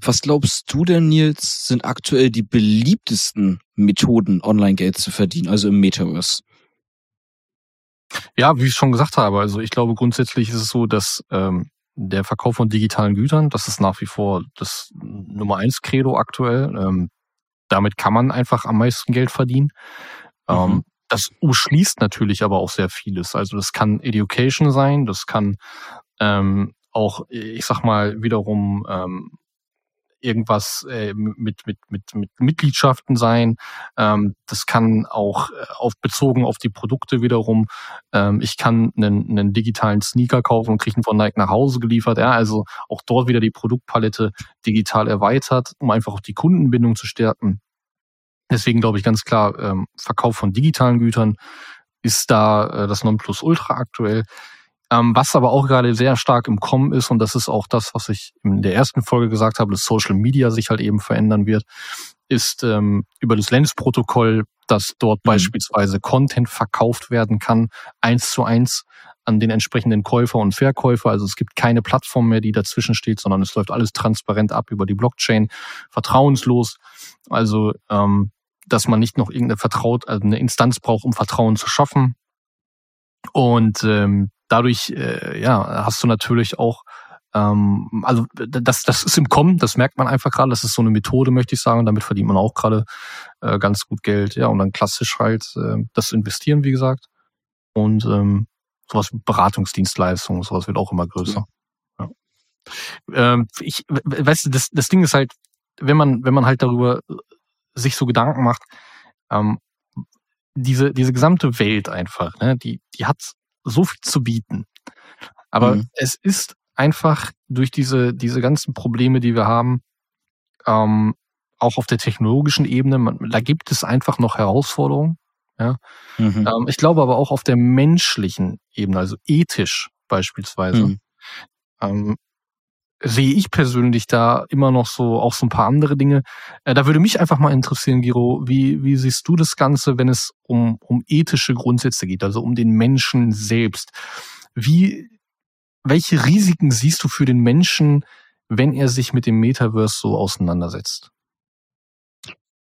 S2: Was glaubst du denn, Nils, sind aktuell die beliebtesten Methoden, Online-Geld zu verdienen, also im Metaverse?
S1: Ja, wie ich schon gesagt habe, also ich glaube grundsätzlich ist es so, dass ähm, der Verkauf von digitalen Gütern, das ist nach wie vor das Nummer eins Credo aktuell. Ähm, damit kann man einfach am meisten Geld verdienen.
S2: Mhm.
S1: Ähm, das umschließt natürlich aber auch sehr vieles. Also das kann Education sein, das kann ähm, auch, ich sag mal, wiederum ähm, irgendwas äh, mit, mit, mit, mit Mitgliedschaften sein. Ähm, das kann auch äh, auf, bezogen auf die Produkte wiederum. Ähm, ich kann einen, einen digitalen Sneaker kaufen und kriege ihn von Nike nach Hause geliefert. Ja, also auch dort wieder die Produktpalette digital erweitert, um einfach auch die Kundenbindung zu stärken. Deswegen glaube ich ganz klar, ähm, Verkauf von digitalen Gütern ist da äh, das Nonplusultra aktuell. Ähm, was aber auch gerade sehr stark im Kommen ist, und das ist auch das, was ich in der ersten Folge gesagt habe, dass Social Media sich halt eben verändern wird, ist ähm, über das Lens-Protokoll, dass dort
S2: Mhm.
S1: beispielsweise Content verkauft werden kann, eins zu eins an den entsprechenden Käufer und Verkäufer. Also es gibt keine Plattform mehr, die dazwischen steht, sondern es läuft alles transparent ab über die Blockchain, vertrauenslos. Also ähm, dass man nicht noch irgendeine vertraut, also eine Instanz braucht, um Vertrauen zu schaffen. Und ähm, dadurch, äh, ja, hast du natürlich auch, ähm, also das, das ist im Kommen, das merkt man einfach gerade. Das ist so eine Methode, möchte ich sagen. Und damit verdient man auch gerade äh, ganz gut Geld. Ja, und dann klassisch halt äh, das Investieren, wie gesagt. Und ähm, sowas wie Beratungsdienstleistungen, sowas wird auch immer größer. Ja. Ähm, ich, we- weißt du, das, das Ding ist halt, wenn man, wenn man halt darüber sich so Gedanken macht, ähm, diese, diese gesamte Welt einfach, ne, die, die hat so viel zu bieten. Aber
S2: Mhm.
S1: es ist einfach durch diese, diese ganzen Probleme, die wir haben, ähm, auch auf der technologischen Ebene, man, da gibt es einfach noch Herausforderungen.
S2: Mhm.
S1: Ähm, ich glaube aber auch auf der menschlichen Ebene, also ethisch beispielsweise,
S2: Mhm.
S1: ähm, sehe ich persönlich da immer noch so auch so ein paar andere Dinge. Äh, da würde mich einfach mal interessieren, Giro, wie, wie siehst du das Ganze, wenn es um, um ethische Grundsätze geht, also um den Menschen selbst? Wie, welche Risiken siehst du für den Menschen, wenn er sich mit dem Metaverse so auseinandersetzt?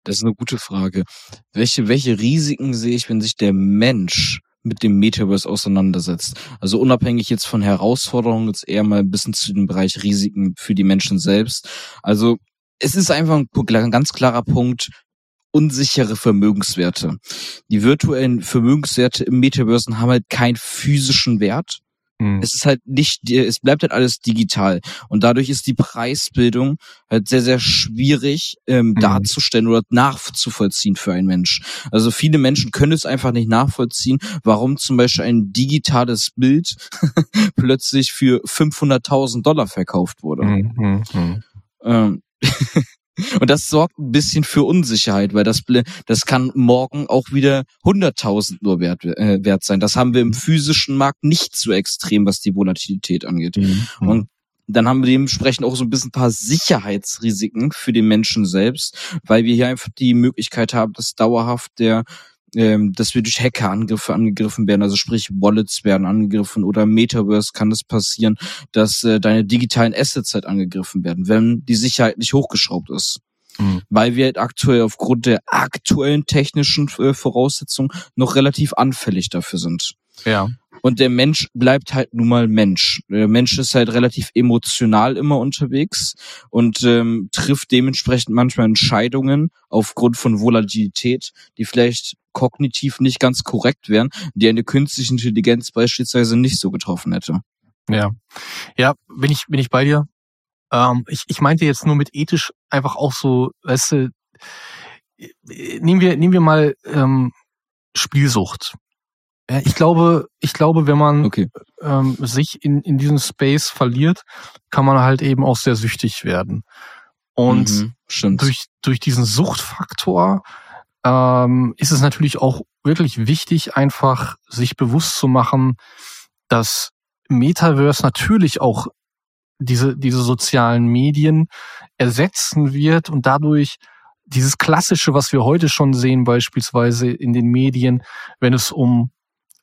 S2: Das ist eine gute Frage. Welche, welche Risiken sehe ich, wenn sich der Mensch mit dem Metaverse auseinandersetzt? Also unabhängig jetzt von Herausforderungen, jetzt eher mal ein bisschen zu dem Bereich Risiken für die Menschen selbst. Also es ist einfach ein, ganz klarer Punkt, unsichere Vermögenswerte. Die virtuellen Vermögenswerte im Metaverse haben halt keinen physischen Wert.
S1: Hm.
S2: es ist halt nicht, es bleibt halt alles digital. Und dadurch ist die Preisbildung halt sehr, sehr schwierig ähm,
S1: Mhm.
S2: darzustellen oder nachzuvollziehen für einen Mensch. Also viele Menschen können es einfach nicht nachvollziehen, warum zum Beispiel ein digitales Bild plötzlich für 500.000 Dollar verkauft wurde.
S1: Hm, hm, hm.
S2: Ähm, Und das sorgt ein bisschen für Unsicherheit, weil das, das kann morgen auch wieder 100.000 nur wert, äh, wert sein. Das haben wir im physischen Markt nicht so extrem, was die Volatilität angeht.
S1: Hm, hm.
S2: Und dann haben wir dementsprechend auch so ein bisschen ein paar Sicherheitsrisiken für den Menschen selbst, weil wir hier einfach die Möglichkeit haben, dass dauerhaft der ähm, dass wir durch Hackerangriffe angegriffen werden, also sprich Wallets werden angegriffen oder Metaverse kann es passieren, dass äh, deine digitalen Assets halt angegriffen werden, wenn die Sicherheit nicht hochgeschraubt ist.
S1: Hm.
S2: Weil wir halt aktuell aufgrund der aktuellen technischen äh, Voraussetzungen noch relativ anfällig dafür sind.
S1: Ja.
S2: Und der Mensch bleibt halt nun mal Mensch. Der Mensch ist halt relativ emotional immer unterwegs und ähm, trifft dementsprechend manchmal Entscheidungen aufgrund von Volatilität, die vielleicht kognitiv nicht ganz korrekt wären, die eine künstliche Intelligenz beispielsweise nicht so getroffen hätte.
S1: Ja, ja, bin ich bin ich bei dir. Ähm, ich, ich meinte jetzt nur mit ethisch einfach auch so, weißt du, nehmen wir nehmen wir mal ähm, Spielsucht. Ja, ich glaube, ich glaube, wenn man
S2: Okay.
S1: ähm, sich in, in diesem Space verliert, kann man halt eben auch sehr süchtig werden. Und
S2: Mhm,
S1: durch, durch diesen Suchtfaktor ähm, ist es natürlich auch wirklich wichtig, einfach sich bewusst zu machen, dass Metaverse natürlich auch diese, diese sozialen Medien ersetzen wird und dadurch dieses Klassische, was wir heute schon sehen, beispielsweise in den Medien, wenn es um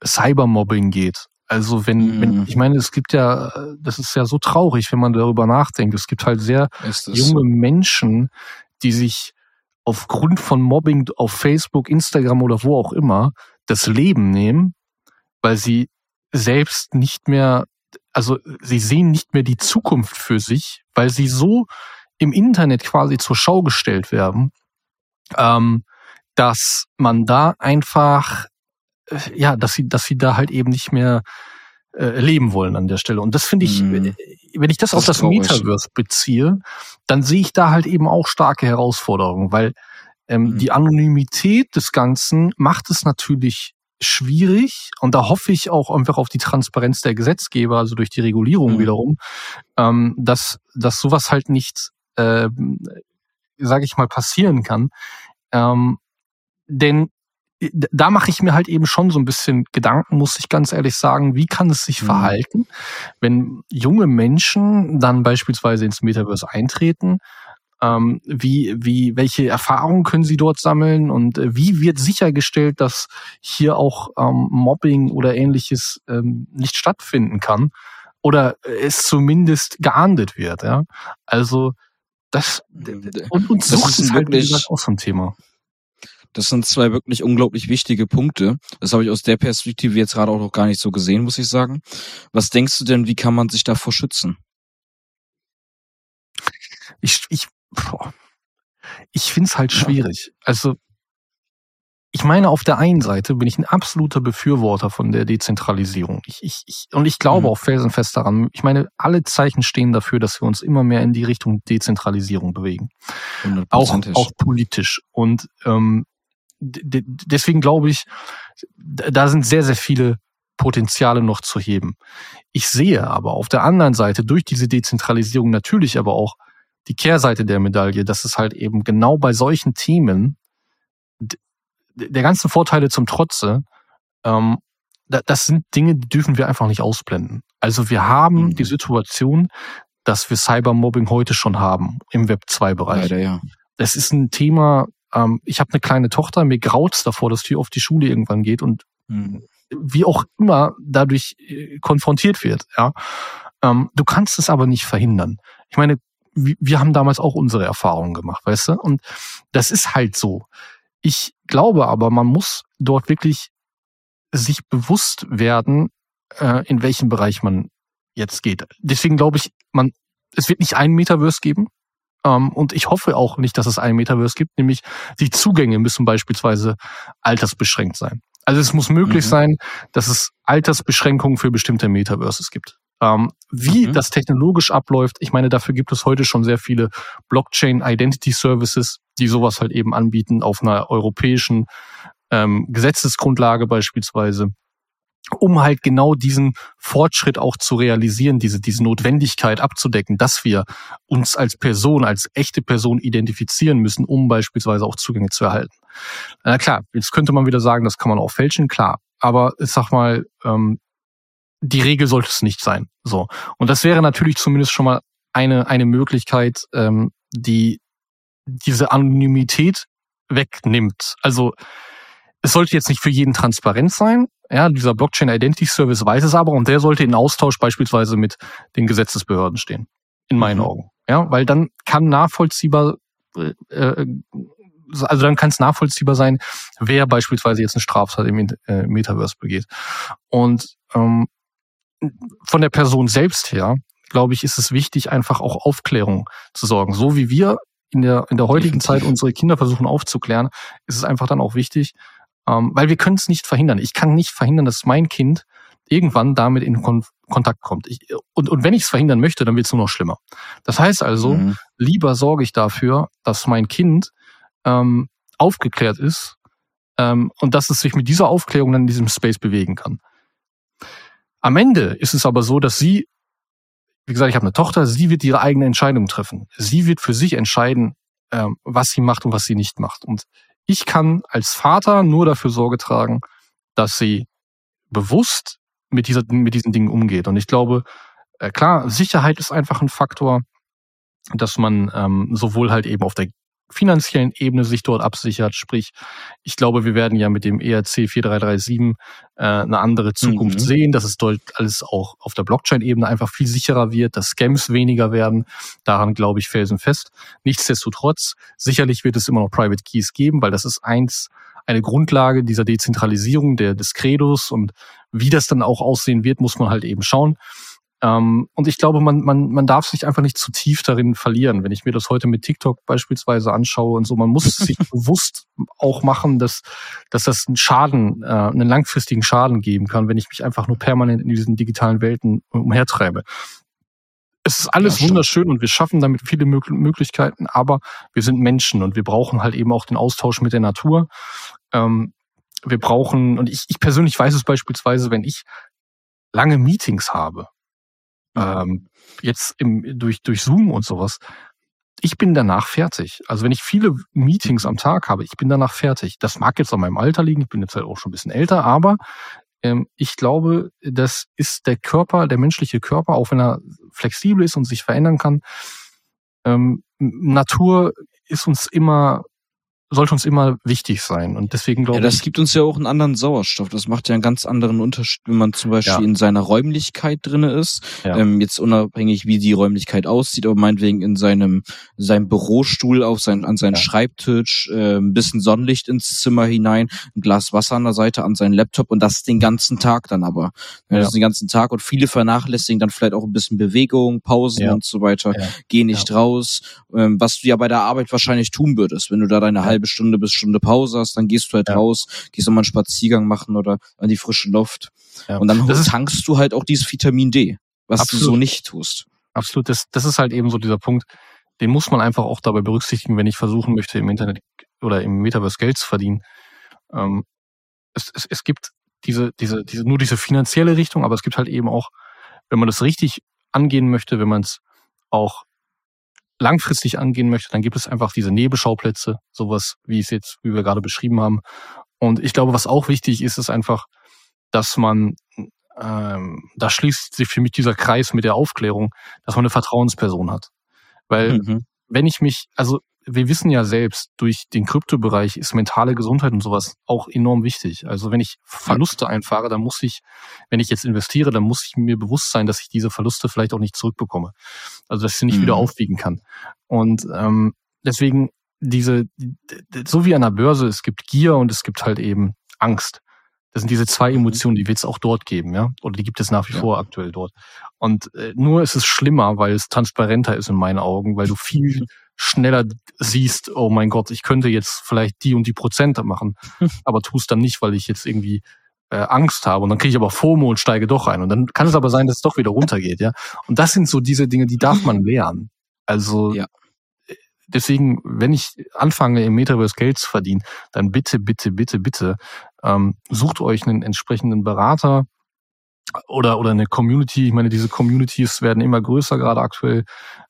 S1: Cybermobbing geht. Also wenn,
S2: Mhm.
S1: wenn, ich meine, es gibt ja, das ist ja so traurig, wenn man darüber nachdenkt. Es gibt halt sehr junge Menschen, die sich aufgrund von Mobbing auf Facebook, Instagram oder wo auch immer das Leben nehmen, weil sie selbst nicht mehr, also sie sehen nicht mehr die Zukunft für sich, weil sie so im Internet quasi zur Schau gestellt werden, ähm, dass man da einfach, äh, ja, dass sie, dass sie da halt eben nicht mehr äh, leben wollen an der Stelle. Und das finde ich, äh, wenn ich das,
S2: Das
S1: auf das
S2: traurig.
S1: Metaverse beziehe, dann sehe ich da halt eben auch starke Herausforderungen, weil ähm,
S2: Mhm.
S1: die Anonymität des Ganzen macht es natürlich schwierig und da hoffe ich auch einfach auf die Transparenz der Gesetzgeber, also durch die Regulierung
S2: Mhm.
S1: wiederum, ähm, dass, dass sowas halt nicht, äh, sage ich mal, passieren kann. Ähm, denn da mache ich mir halt eben schon so ein bisschen Gedanken, muss ich ganz ehrlich sagen, wie kann es sich
S2: Mhm.
S1: verhalten, wenn junge Menschen dann beispielsweise ins Metaverse eintreten, ähm, wie, wie, welche Erfahrungen können sie dort sammeln und äh, wie wird sichergestellt, dass hier auch ähm, Mobbing oder ähnliches ähm, nicht stattfinden kann oder es zumindest geahndet wird, ja. Also das und, und
S2: Das
S1: Sucht
S2: ist
S1: ist halt
S2: wirklich-
S1: gesagt auch so ein Thema.
S2: Das sind zwei wirklich unglaublich wichtige Punkte. Das habe ich aus der Perspektive jetzt gerade auch noch gar nicht so gesehen, muss ich sagen. Was denkst du denn, wie kann man sich davor schützen?
S1: Ich, ich, boah. ich finde es halt schwierig. Also ich meine, auf der einen Seite bin ich ein absoluter Befürworter von der Dezentralisierung. Ich, ich, ich, und ich glaube
S2: Mhm.
S1: auch felsenfest daran. Ich meine, alle Zeichen stehen dafür, dass wir uns immer mehr in die Richtung Dezentralisierung bewegen. Auch, auch politisch. Und ähm, deswegen glaube ich, da sind sehr, sehr viele Potenziale noch zu heben. Ich sehe aber auf der anderen Seite durch diese Dezentralisierung natürlich aber auch die Kehrseite der Medaille, dass es halt eben genau bei solchen Themen der ganzen Vorteile zum Trotze, ähm, da- das sind Dinge, die dürfen wir einfach nicht ausblenden. Also wir haben
S2: Mhm.
S1: die Situation, dass wir Cybermobbing heute schon haben im Web 2-Bereich
S2: Leider ja.
S1: das ist ein Thema, ähm, ich habe eine kleine Tochter, mir graut's davor, dass die auf die Schule irgendwann geht und
S2: Mhm.
S1: wie auch immer dadurch äh, konfrontiert wird. Ja, ähm, Du kannst es aber nicht verhindern. Ich meine, wir, wir haben damals auch unsere Erfahrungen gemacht, weißt du? Und das ist halt so. Ich glaube aber, man muss dort wirklich sich bewusst werden, äh, in welchem Bereich man jetzt geht. Deswegen glaube ich, man, es wird nicht einen Metaverse geben. Ähm, und ich hoffe auch nicht, dass es einen Metaverse gibt, nämlich die Zugänge müssen beispielsweise altersbeschränkt sein. Also es muss möglich
S2: Mhm.
S1: sein, dass es Altersbeschränkungen für bestimmte Metaverses gibt. Ähm, wie
S2: Mhm.
S1: das technologisch abläuft, ich meine, dafür gibt es heute schon sehr viele Blockchain Identity Services, die sowas halt eben anbieten auf einer europäischen ähm, Gesetzesgrundlage beispielsweise, um halt genau diesen Fortschritt auch zu realisieren, diese, diese Notwendigkeit abzudecken, dass wir uns als Person, als echte Person identifizieren müssen, um beispielsweise auch Zugänge zu erhalten. Na klar, jetzt könnte man wieder sagen, das kann man auch fälschen, klar. Aber ich sag mal, ähm, die Regel sollte es nicht sein. So. Und das wäre natürlich zumindest schon mal eine, eine Möglichkeit, ähm, die diese Anonymität wegnimmt. Also es sollte jetzt nicht für jeden transparent sein. Ja, dieser Blockchain Identity Service weiß es aber und der sollte in Austausch beispielsweise mit den Gesetzesbehörden stehen. In meinen
S2: Mhm.
S1: Augen. Ja, weil dann kann nachvollziehbar äh, äh, also dann kann es nachvollziehbar sein, wer beispielsweise jetzt eine Straftat im äh, Metaverse begeht. Und ähm, von der Person selbst her, glaube ich, ist es wichtig, einfach auch Aufklärung zu sorgen. So wie wir in der, in der heutigen Zeit unsere Kinder versuchen aufzuklären, ist es einfach dann auch wichtig, ähm, weil wir können es nicht verhindern. Ich kann nicht verhindern, dass mein Kind irgendwann damit in Kon Kontakt kommt. Ich, und, und wenn ich es verhindern möchte, dann wird es nur noch schlimmer. Das heißt also, mhm. lieber sorge ich dafür, dass mein Kind ähm, aufgeklärt ist ähm, und dass es sich mit dieser Aufklärung dann in diesem Space bewegen kann. Am Ende ist es aber so, dass sie, wie gesagt, ich habe eine Tochter, sie wird ihre eigene Entscheidung treffen. Sie wird für sich entscheiden, ähm, was sie macht und was sie nicht macht. Und ich kann als Vater nur dafür Sorge tragen, dass sie bewusst mit, dieser, mit diesen Dingen umgeht. Und ich glaube, äh, klar, Sicherheit ist einfach ein Faktor, dass man ähm, sowohl halt eben auf der finanziellen Ebene sich dort absichert. Sprich, ich glaube, wir werden ja mit dem ERC 4337 äh, eine andere Zukunft mhm. sehen, dass es dort alles auch auf der Blockchain-Ebene einfach viel sicherer wird, dass Scams weniger werden. Daran glaube ich felsenfest. Nichtsdestotrotz, sicherlich wird es immer noch Private Keys geben, weil das ist eins, eine Grundlage dieser Dezentralisierung der, des Credos und wie das dann auch aussehen wird, muss man halt eben schauen. Ähm, und ich glaube, man, man, man darf sich einfach nicht zu tief darin verlieren. Wenn ich mir das heute mit TikTok beispielsweise anschaue und so, man muss sich bewusst auch machen, dass, dass das einen Schaden, äh, einen langfristigen Schaden geben kann, wenn ich mich einfach nur permanent in diesen digitalen Welten umhertreibe. Es ist alles ja, wunderschön und wir schaffen damit viele Möglichkeiten, aber wir sind Menschen und wir brauchen halt eben auch den Austausch mit der Natur. Ähm, wir brauchen, und ich, ich persönlich weiß es beispielsweise, wenn ich lange Meetings habe, ähm, jetzt im, durch, durch Zoom und sowas, ich bin danach fertig. Also wenn ich viele Meetings am Tag habe, ich bin danach fertig. Das mag jetzt an meinem Alter liegen, ich bin jetzt halt auch schon ein bisschen älter, aber ähm, ich glaube, das ist der Körper, der menschliche Körper, auch wenn er flexibel ist und sich verändern kann. Ähm, Natur ist uns immer sollte uns immer wichtig sein. Und deswegen glaube
S2: ja, das gibt uns ja auch einen anderen Sauerstoff. Das macht ja einen ganz anderen Unterschied, wenn man zum Beispiel ja. in seiner Räumlichkeit drinne ist. Ja. Ähm, jetzt unabhängig, wie die Räumlichkeit aussieht, aber meinetwegen in seinem, seinem Bürostuhl auf sein, an seinen ja. Schreibtisch, äh, ein bisschen Sonnenlicht ins Zimmer hinein, ein Glas Wasser an der Seite, an seinen Laptop und das den ganzen Tag dann aber. Ja, Das den ganzen Tag und viele vernachlässigen dann vielleicht auch ein bisschen Bewegung, Pausen und so weiter, gehen nicht raus, ähm, was du ja bei der Arbeit wahrscheinlich tun würdest, wenn du da deine halbe Stunde bis Stunde Pause hast, dann gehst du halt ja. raus, gehst nochmal einen Spaziergang machen oder an die frische Luft. Ja. Und dann tankst du halt auch dieses Vitamin D, was absolut. du so nicht tust.
S1: Absolut, das, das ist halt eben so dieser Punkt, den muss man einfach auch dabei berücksichtigen, wenn ich versuchen möchte, im Internet oder im Metaverse Geld zu verdienen. Ähm, es, es, es gibt diese, diese, diese, nur diese finanzielle Richtung, aber es gibt halt eben auch, wenn man das richtig angehen möchte, wenn man es auch langfristig angehen möchte, dann gibt es einfach diese Nebenschauplätze, sowas, wie es jetzt, wie wir gerade beschrieben haben. Und ich glaube, was auch wichtig ist, ist einfach, dass man, ähm, da schließt sich für mich dieser Kreis mit der Aufklärung, dass man eine Vertrauensperson hat. Weil mhm. wenn ich mich, also wir wissen ja selbst, durch den Kryptobereich ist mentale Gesundheit und sowas auch enorm wichtig. Also wenn ich Verluste einfahre, dann muss ich, wenn ich jetzt investiere, dann muss ich mir bewusst sein, dass ich diese Verluste vielleicht auch nicht zurückbekomme. Also dass ich sie nicht mhm. wieder aufwiegen kann. Und ähm, deswegen diese, so wie an der Börse, es gibt Gier und es gibt halt eben Angst. Das sind diese zwei mhm. Emotionen, die wird es auch dort geben, ja, oder die gibt es nach wie ja. vor aktuell dort. Und äh, nur ist es schlimmer, weil es transparenter ist in meinen Augen, weil du viel schneller siehst, oh mein Gott, ich könnte jetzt vielleicht die und die Prozente machen, aber tust dann nicht, weil ich jetzt irgendwie äh, Angst habe und dann kriege ich aber FOMO und steige doch ein und dann kann es aber sein, dass es doch wieder runtergeht, ja. Und das sind so diese Dinge, die darf man lernen. Also ja. deswegen, wenn ich anfange im Metaverse Geld zu verdienen, dann bitte, bitte, bitte, bitte ähm, sucht euch einen entsprechenden Berater, oder oder eine Community. Ich meine, diese Communities werden immer größer gerade aktuell.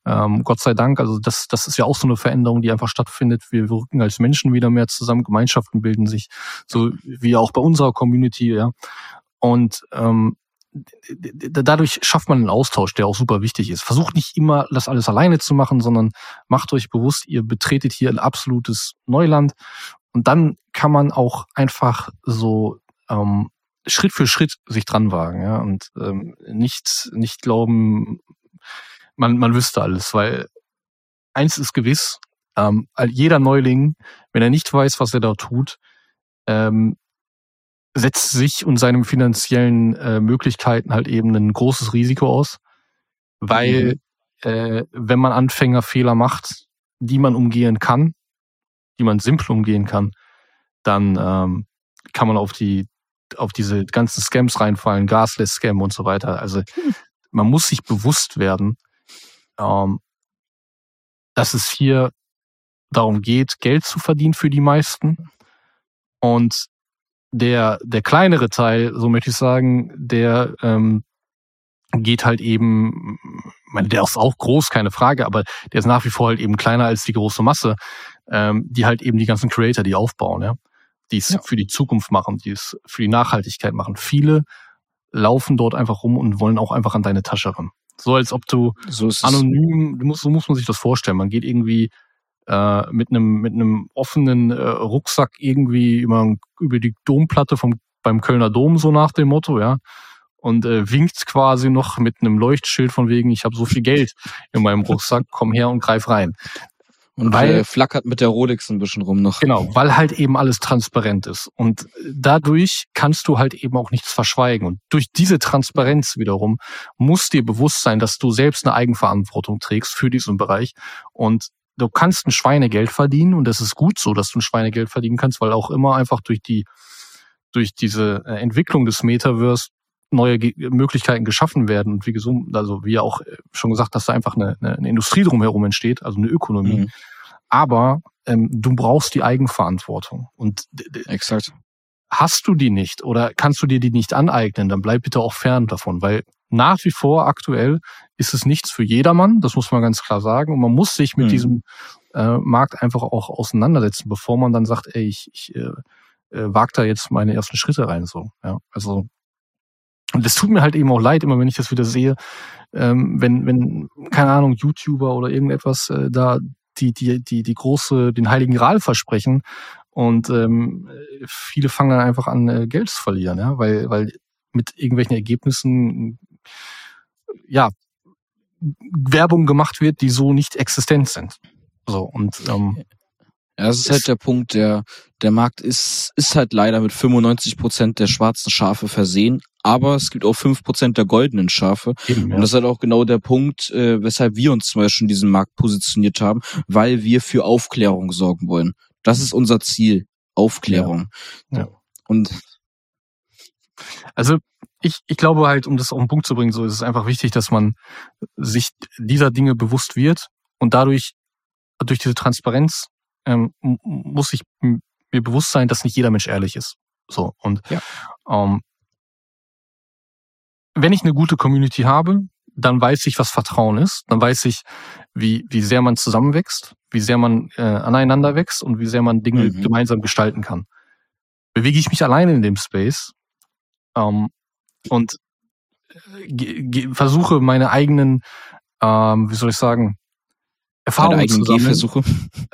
S1: Ähm, Gott sei Dank. Also das das ist ja auch so eine Veränderung, die einfach stattfindet. Wir wirken als Menschen wieder mehr zusammen. Gemeinschaften bilden sich, so wie auch bei unserer Community. Ja und ähm, dadurch schafft man einen Austausch, der auch super wichtig ist. Versucht nicht immer das alles alleine zu machen, sondern macht euch bewusst, ihr betretet hier ein absolutes Neuland und dann kann man auch einfach so ähm, Schritt für Schritt sich dran wagen, ja, und ähm, nicht, nicht glauben, man, man wüsste alles, weil eins ist gewiss, Ähm, jeder Neuling, wenn er nicht weiß, was er da tut, ähm, setzt sich und seinen finanziellen äh, Möglichkeiten halt eben ein großes Risiko aus, weil mhm. äh, wenn man Anfängerfehler macht, die man umgehen kann, die man simpel umgehen kann, dann ähm, kann man auf die auf diese ganzen Scams reinfallen, Gasless-Scam und so weiter. Also man muss sich bewusst werden, ähm, dass es hier darum geht, Geld zu verdienen für die meisten. Und der, der kleinere Teil, so möchte ich sagen, der ähm, geht halt eben, meine, der ist auch groß, keine Frage, aber der ist nach wie vor halt eben kleiner als die große Masse, ähm, die halt eben die ganzen Creator, die aufbauen, ja, die es ja. für die Zukunft machen, die es für die Nachhaltigkeit machen. Viele laufen dort einfach rum und wollen auch einfach an deine Tasche ran. So als ob du so anonym, du musst, so muss man sich das vorstellen. Man geht irgendwie äh, mit einem mit einem offenen äh, Rucksack irgendwie über, über die Domplatte vom beim Kölner Dom so nach dem Motto, ja. Und äh, winkt quasi noch mit einem Leuchtschild von wegen, ich habe so viel Geld in meinem Rucksack, komm her und greif rein.
S2: Und weil äh, flackert mit der Rolex ein bisschen rum noch.
S1: Genau, weil halt eben alles transparent ist. Und dadurch kannst du halt eben auch nichts verschweigen. Und durch diese Transparenz wiederum muss dir bewusst sein, dass du selbst eine Eigenverantwortung trägst für diesen Bereich. Und du kannst ein Schweinegeld verdienen und das ist gut so, dass du ein Schweinegeld verdienen kannst, weil auch immer einfach durch die durch diese äh, Entwicklung des Metaverse neue Möglichkeiten geschaffen werden und wie gesund, also wie auch äh, schon gesagt, dass da einfach eine, eine Industrie drumherum entsteht, also eine Ökonomie. Mhm. Aber ähm, du brauchst die Eigenverantwortung und
S2: exakt
S1: hast du die nicht oder kannst du dir die nicht aneignen, dann bleib bitte auch fern davon, weil nach wie vor aktuell ist es nichts für jedermann, das muss man ganz klar sagen. Und man muss sich mit mhm. diesem äh, Markt einfach auch auseinandersetzen, bevor man dann sagt, ey, ich, ich äh, äh, wag da jetzt meine ersten Schritte rein. So, ja. Also und es tut mir halt eben auch leid, immer wenn ich das wieder sehe, ähm, wenn, wenn, keine Ahnung, YouTuber oder irgendetwas äh, da die, die, die, die große, den heiligen Gral versprechen und ähm, viele fangen dann einfach an, äh, Geld zu verlieren, ja, weil, weil mit irgendwelchen Ergebnissen ja Werbung gemacht wird, die so nicht existent sind. So und ähm,
S2: ja, das ist halt der Punkt, der, der Markt ist, ist halt leider mit 95 Prozent der schwarzen Schafe versehen, aber es gibt auch fünf Prozent der goldenen Schafe. Eben, ja. Und das ist halt auch genau der Punkt, äh, weshalb wir uns zum Beispiel in diesem Markt positioniert haben, weil wir für Aufklärung sorgen wollen. Das ist unser Ziel. Aufklärung.
S1: Ja. ja. Und also ich, ich glaube halt, um das auf den Punkt zu bringen, so ist es einfach wichtig, dass man sich dieser Dinge bewusst wird und dadurch, durch diese Transparenz, ähm, muss ich mir bewusst sein, dass nicht jeder Mensch ehrlich ist. So. Und ja. ähm, wenn ich eine gute Community habe, dann weiß ich, was Vertrauen ist. Dann weiß ich, wie, wie sehr man zusammenwächst, wie sehr man äh, aneinander wächst und wie sehr man Dinge mhm. gemeinsam gestalten kann. Bewege ich mich alleine in dem Space ähm, und äh, versuche meine eigenen, ähm, wie soll ich sagen, Erfahrungen zu Gehversuche.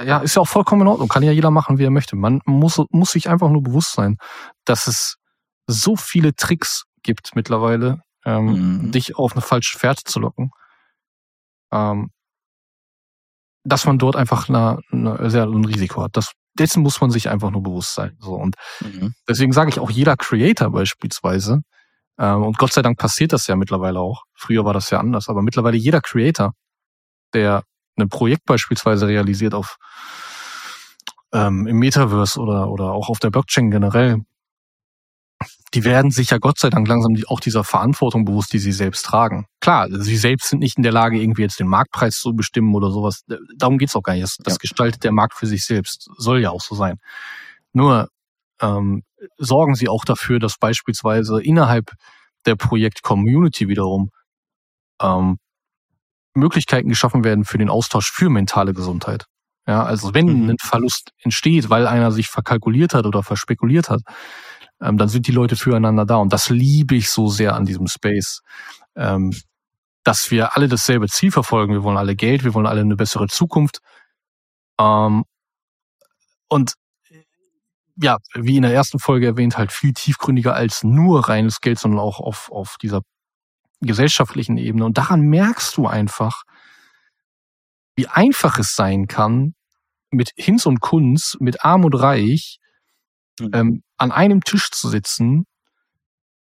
S1: Ja, ist ja auch vollkommen in Ordnung. Kann ja jeder machen, wie er möchte. Man muss, muss sich einfach nur bewusst sein, dass es so viele Tricks gibt mittlerweile, ähm, mhm. dich auf eine falsche Fährte zu locken. Ähm, dass man dort einfach eine, eine, sehr ein Risiko hat. Das, dessen muss man sich einfach nur bewusst sein. So und mhm. deswegen sage ich auch jeder Creator beispielsweise. Ähm, und Gott sei Dank passiert das ja mittlerweile auch. Früher war das ja anders, aber mittlerweile jeder Creator, der ein Projekt beispielsweise realisiert auf ähm, im Metaverse oder oder auch auf der Blockchain generell, die werden sich ja Gott sei Dank langsam auch dieser Verantwortung bewusst, die sie selbst tragen. Klar, sie selbst sind nicht in der Lage, irgendwie jetzt den Marktpreis zu bestimmen oder sowas. Darum geht's auch gar nicht. Das, das gestaltet der Markt für sich selbst. Soll ja auch so sein. Nur ähm, sorgen sie auch dafür, dass beispielsweise innerhalb der Projekt-Community wiederum ähm, Möglichkeiten geschaffen werden für den Austausch für mentale Gesundheit. Ja, also wenn mhm. ein Verlust entsteht, weil einer sich verkalkuliert hat oder verspekuliert hat, ähm, dann sind die Leute füreinander da. Und das liebe ich so sehr an diesem Space. Ähm, dass wir alle dasselbe Ziel verfolgen. Wir wollen alle Geld, wir wollen alle eine bessere Zukunft. Ähm, und ja, wie in der ersten Folge erwähnt, halt viel tiefgründiger als nur reines Geld, sondern auch auf, auf dieser gesellschaftlichen Ebene. Und daran merkst du einfach, wie einfach es sein kann, mit Hinz und Kunz, mit Arm und Reich
S2: Mhm.
S1: ähm, an einem Tisch zu sitzen,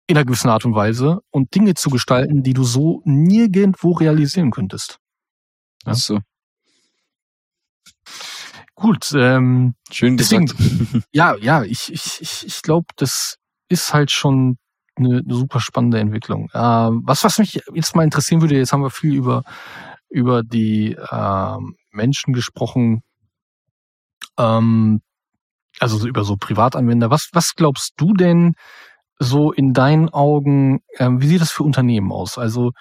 S1: in einer gewissen Art und Weise, und Dinge zu gestalten, die du so nirgendwo realisieren könntest. Ja.
S2: Ach so.
S1: Gut, ähm,
S2: Schön
S1: Deswegen-
S2: gesagt.
S1: ja, ja, ich, ich, ich, ich glaube, das ist halt schon eine, super spannende Entwicklung. Ähm, was, was mich jetzt mal interessieren würde, jetzt haben wir viel über, über die ähm, Menschen gesprochen, ähm, also so über so Privatanwender. Was, was glaubst du denn so in deinen Augen, ähm, wie sieht das für Unternehmen aus? Also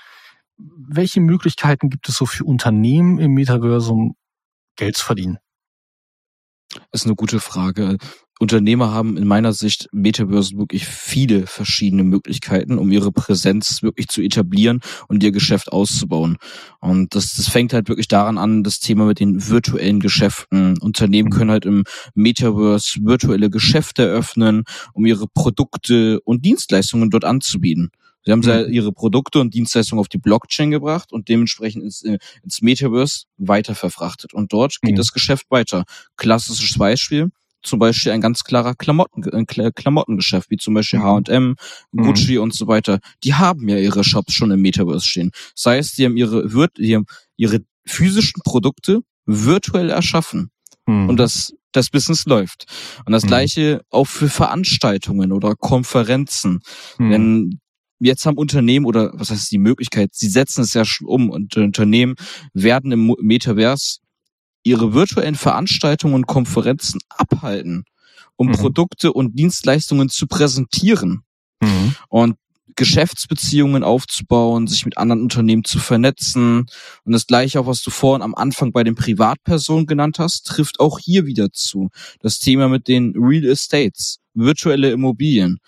S1: welche Möglichkeiten gibt es so für Unternehmen im Metaversum, Geld zu verdienen?
S2: ist eine gute Frage. Unternehmer haben in meiner Sicht Metaverse wirklich viele verschiedene Möglichkeiten, um ihre Präsenz wirklich zu etablieren und ihr Geschäft auszubauen. Und das, das fängt halt wirklich daran an, das Thema mit den virtuellen Geschäften. Unternehmen
S1: Mhm.
S2: können halt im Metaverse virtuelle Geschäfte eröffnen, um ihre Produkte und Dienstleistungen dort anzubieten. Sie haben ja
S1: Mhm.
S2: ihre Produkte und Dienstleistungen auf die Blockchain gebracht und dementsprechend ins, äh, ins Metaverse weiter verfrachtet. Und dort geht
S1: Mhm.
S2: das Geschäft weiter. Klassisches Beispiel, zum Beispiel ein ganz klarer Klamotten, ein Kla- Klamottengeschäft, wie zum Beispiel
S1: Mhm.
S2: H&M,
S1: Mhm.
S2: Gucci und so weiter. Die haben ja ihre Shops schon im Metaverse stehen. Das heißt, die haben ihre, virt- die haben ihre physischen Produkte virtuell erschaffen
S1: Hm.
S2: und das das Business läuft. Und das
S1: Mhm.
S2: gleiche auch für Veranstaltungen oder Konferenzen.
S1: Hm.
S2: Denn jetzt haben Unternehmen oder was heißt die Möglichkeit, sie setzen es ja schon um und Unternehmen werden im Metaverse ihre virtuellen Veranstaltungen und Konferenzen abhalten, um
S1: Mhm.
S2: Produkte und Dienstleistungen zu präsentieren
S1: Hm.
S2: und Geschäftsbeziehungen aufzubauen, sich mit anderen Unternehmen zu vernetzen. Und das gleiche auch, was du vorhin am Anfang bei den Privatpersonen genannt hast, trifft auch hier wieder zu. Das Thema mit den Real Estates, virtuelle Immobilien.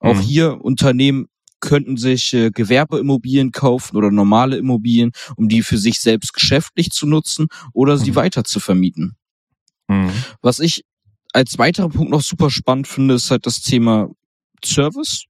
S2: Auch
S1: Mhm.
S2: hier Unternehmen könnten sich äh, Gewerbeimmobilien kaufen oder normale Immobilien, um die für sich selbst geschäftlich zu nutzen oder sie
S1: Mhm.
S2: weiter zu vermieten.
S1: Hm.
S2: Was ich als weiterer Punkt noch super spannend finde, ist halt das Thema Service.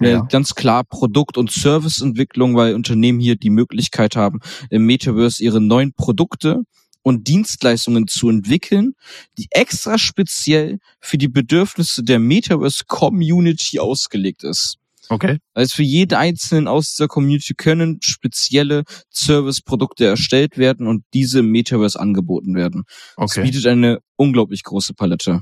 S1: Ja.
S2: Äh, Ganz klar Produkt- und Serviceentwicklung, weil Unternehmen hier die Möglichkeit haben, im Metaverse ihre neuen Produkte und Dienstleistungen zu entwickeln, die extra speziell für die Bedürfnisse der Metaverse-Community ausgelegt ist.
S1: Okay.
S2: Also für jeden Einzelnen aus dieser Community können spezielle Service-Produkte erstellt werden und diese im Metaverse angeboten werden. Es
S1: Okay.
S2: bietet eine unglaublich große Palette.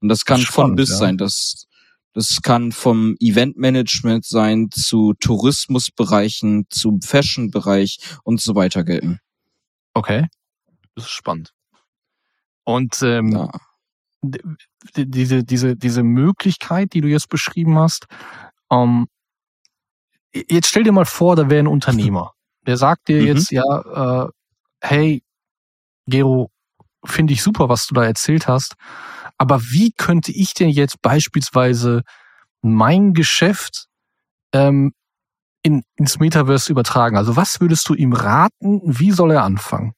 S2: Und das kann
S1: ist
S2: von
S1: spannend,
S2: bis
S1: ja.
S2: sein. Das, das kann vom Eventmanagement sein zu Tourismusbereichen, zum Fashion-Bereich und so weiter gelten.
S1: Okay. Das ist spannend. Und ähm,
S2: Ja.
S1: diese, diese, diese Möglichkeit, die du jetzt beschrieben hast, ähm, jetzt stell dir mal vor, da wäre ein Unternehmer. Der sagt dir
S2: Mhm.
S1: jetzt, ja, äh, hey, Gero, finde ich super, was du da erzählt hast. Aber wie könnte ich denn jetzt beispielsweise mein Geschäft ähm, in, ins Metaverse übertragen? Also was würdest du ihm raten? Wie soll er anfangen?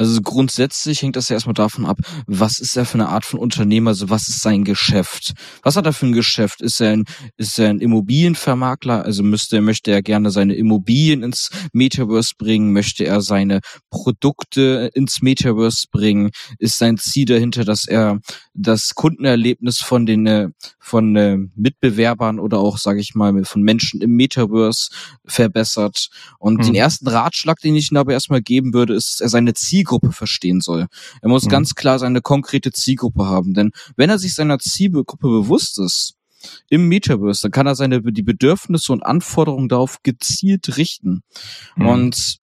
S2: Also grundsätzlich hängt das ja erstmal davon ab, was ist er für eine Art von Unternehmer, also was ist sein Geschäft? Was hat er für ein Geschäft? Ist er ein, ist er ein Immobilienvermakler? Also müsste, möchte er gerne seine Immobilien ins Metaverse bringen? Möchte er seine Produkte ins Metaverse bringen? Ist sein Ziel dahinter, dass er das Kundenerlebnis von den, äh, von äh, Mitbewerbern oder auch, sage ich mal, von Menschen im Metaverse verbessert? Und
S1: Hm.
S2: den ersten Ratschlag, den ich ihm aber erstmal geben würde, ist, er seine Zielgruppe verstehen soll. Er muss
S1: Mhm.
S2: ganz klar seine konkrete Zielgruppe haben. Denn wenn er sich seiner Zielgruppe bewusst ist, im Metaverse, dann kann er seine die Bedürfnisse und Anforderungen darauf gezielt richten.
S1: Mhm.
S2: Und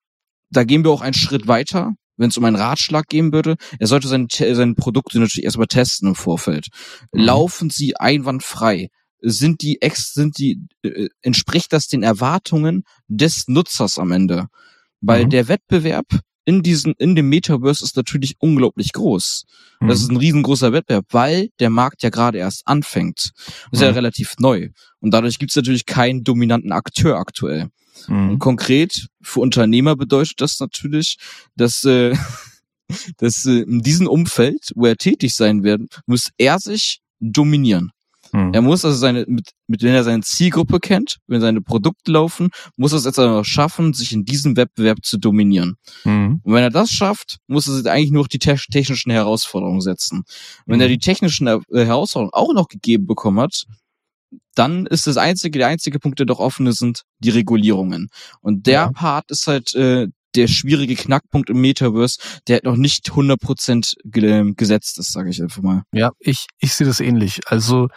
S2: da gehen wir auch einen Schritt weiter, wenn es um einen Ratschlag gehen würde. Er sollte seine, seine Produkte natürlich erstmal testen im Vorfeld.
S1: Mhm.
S2: Laufen sie einwandfrei? Sind die ex, sind die, äh, entspricht das den Erwartungen des Nutzers am Ende? Weil
S1: Mhm.
S2: der Wettbewerb in diesen, in dem Metaverse ist natürlich unglaublich groß.
S1: Mhm.
S2: Das ist ein riesengroßer Wettbewerb, weil der Markt ja gerade erst anfängt. Das ist ja
S1: Mhm.
S2: relativ neu. Und dadurch gibt es natürlich keinen dominanten Akteur aktuell. Und
S1: Mhm.
S2: konkret für Unternehmer bedeutet das natürlich, dass, äh, dass äh, in diesem Umfeld, wo er tätig sein wird, muss er sich dominieren. Mhm. Er muss also seine, mit, mit wenn er seine Zielgruppe kennt, wenn seine Produkte laufen, muss er es jetzt auch schaffen, sich in diesem Wettbewerb zu dominieren. Mhm. Und wenn er das schafft, muss er sich eigentlich nur noch die te technischen Herausforderungen setzen. Und wenn er mhm. die technischen äh, Herausforderungen auch noch gegeben bekommen hat, dann ist das einzige, der einzige Punkt, der doch offen ist, sind die Regulierungen. Und der ja. Part ist halt äh, der schwierige Knackpunkt im Metaverse, der noch nicht 100% ge gesetzt ist, sage ich einfach mal.
S1: Ja, ich, ich sehe das ähnlich. Also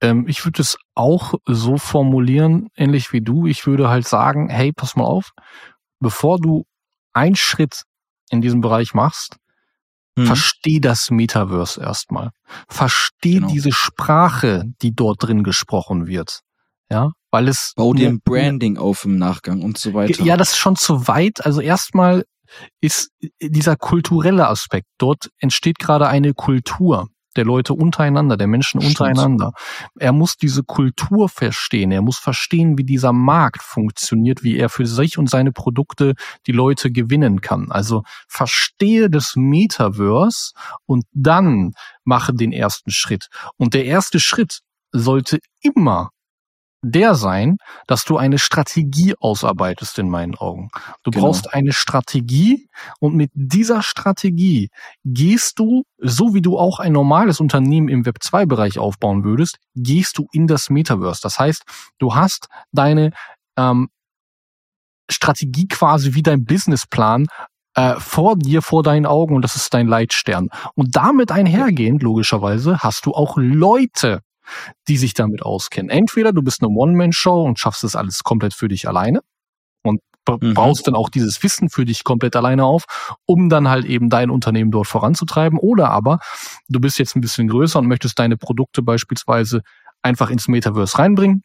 S1: ähm, ich würde es auch so formulieren, ähnlich wie du. Ich würde halt sagen, hey, pass mal auf, bevor du einen Schritt in diesem Bereich machst, hm. versteh das Metaverse erstmal. Versteh genau. diese Sprache, die dort drin gesprochen wird. Ja, weil es.
S2: Bau dir ein Branding auf im Nachgang und so weiter.
S1: Ja, das ist schon zu weit. Also erstmal ist dieser kulturelle Aspekt. Dort entsteht gerade eine Kultur der Leute untereinander, der Menschen Stimmt. untereinander. Er muss diese Kultur verstehen. Er muss verstehen, wie dieser Markt funktioniert, wie er für sich und seine Produkte die Leute gewinnen kann. Also verstehe das Metaverse und dann mache den ersten Schritt. Und der erste Schritt sollte immer der sein, dass du eine Strategie ausarbeitest in meinen Augen. Du genau. brauchst eine Strategie und mit dieser Strategie gehst du, so wie du auch ein normales Unternehmen im Web 2 Bereich aufbauen würdest, gehst du in das Metaverse. Das heißt, du hast deine ähm, Strategie quasi wie dein Businessplan äh, vor dir, vor deinen Augen und das ist dein Leitstern. Und damit einhergehend, logischerweise, hast du auch Leute, die sich damit auskennen. Entweder du bist eine One-Man-Show und schaffst das alles komplett für dich alleine und mhm. baust dann auch dieses Wissen für dich komplett alleine auf, um dann halt eben dein Unternehmen dort voranzutreiben. Oder aber du bist jetzt ein bisschen größer und möchtest deine Produkte beispielsweise einfach ins Metaverse reinbringen,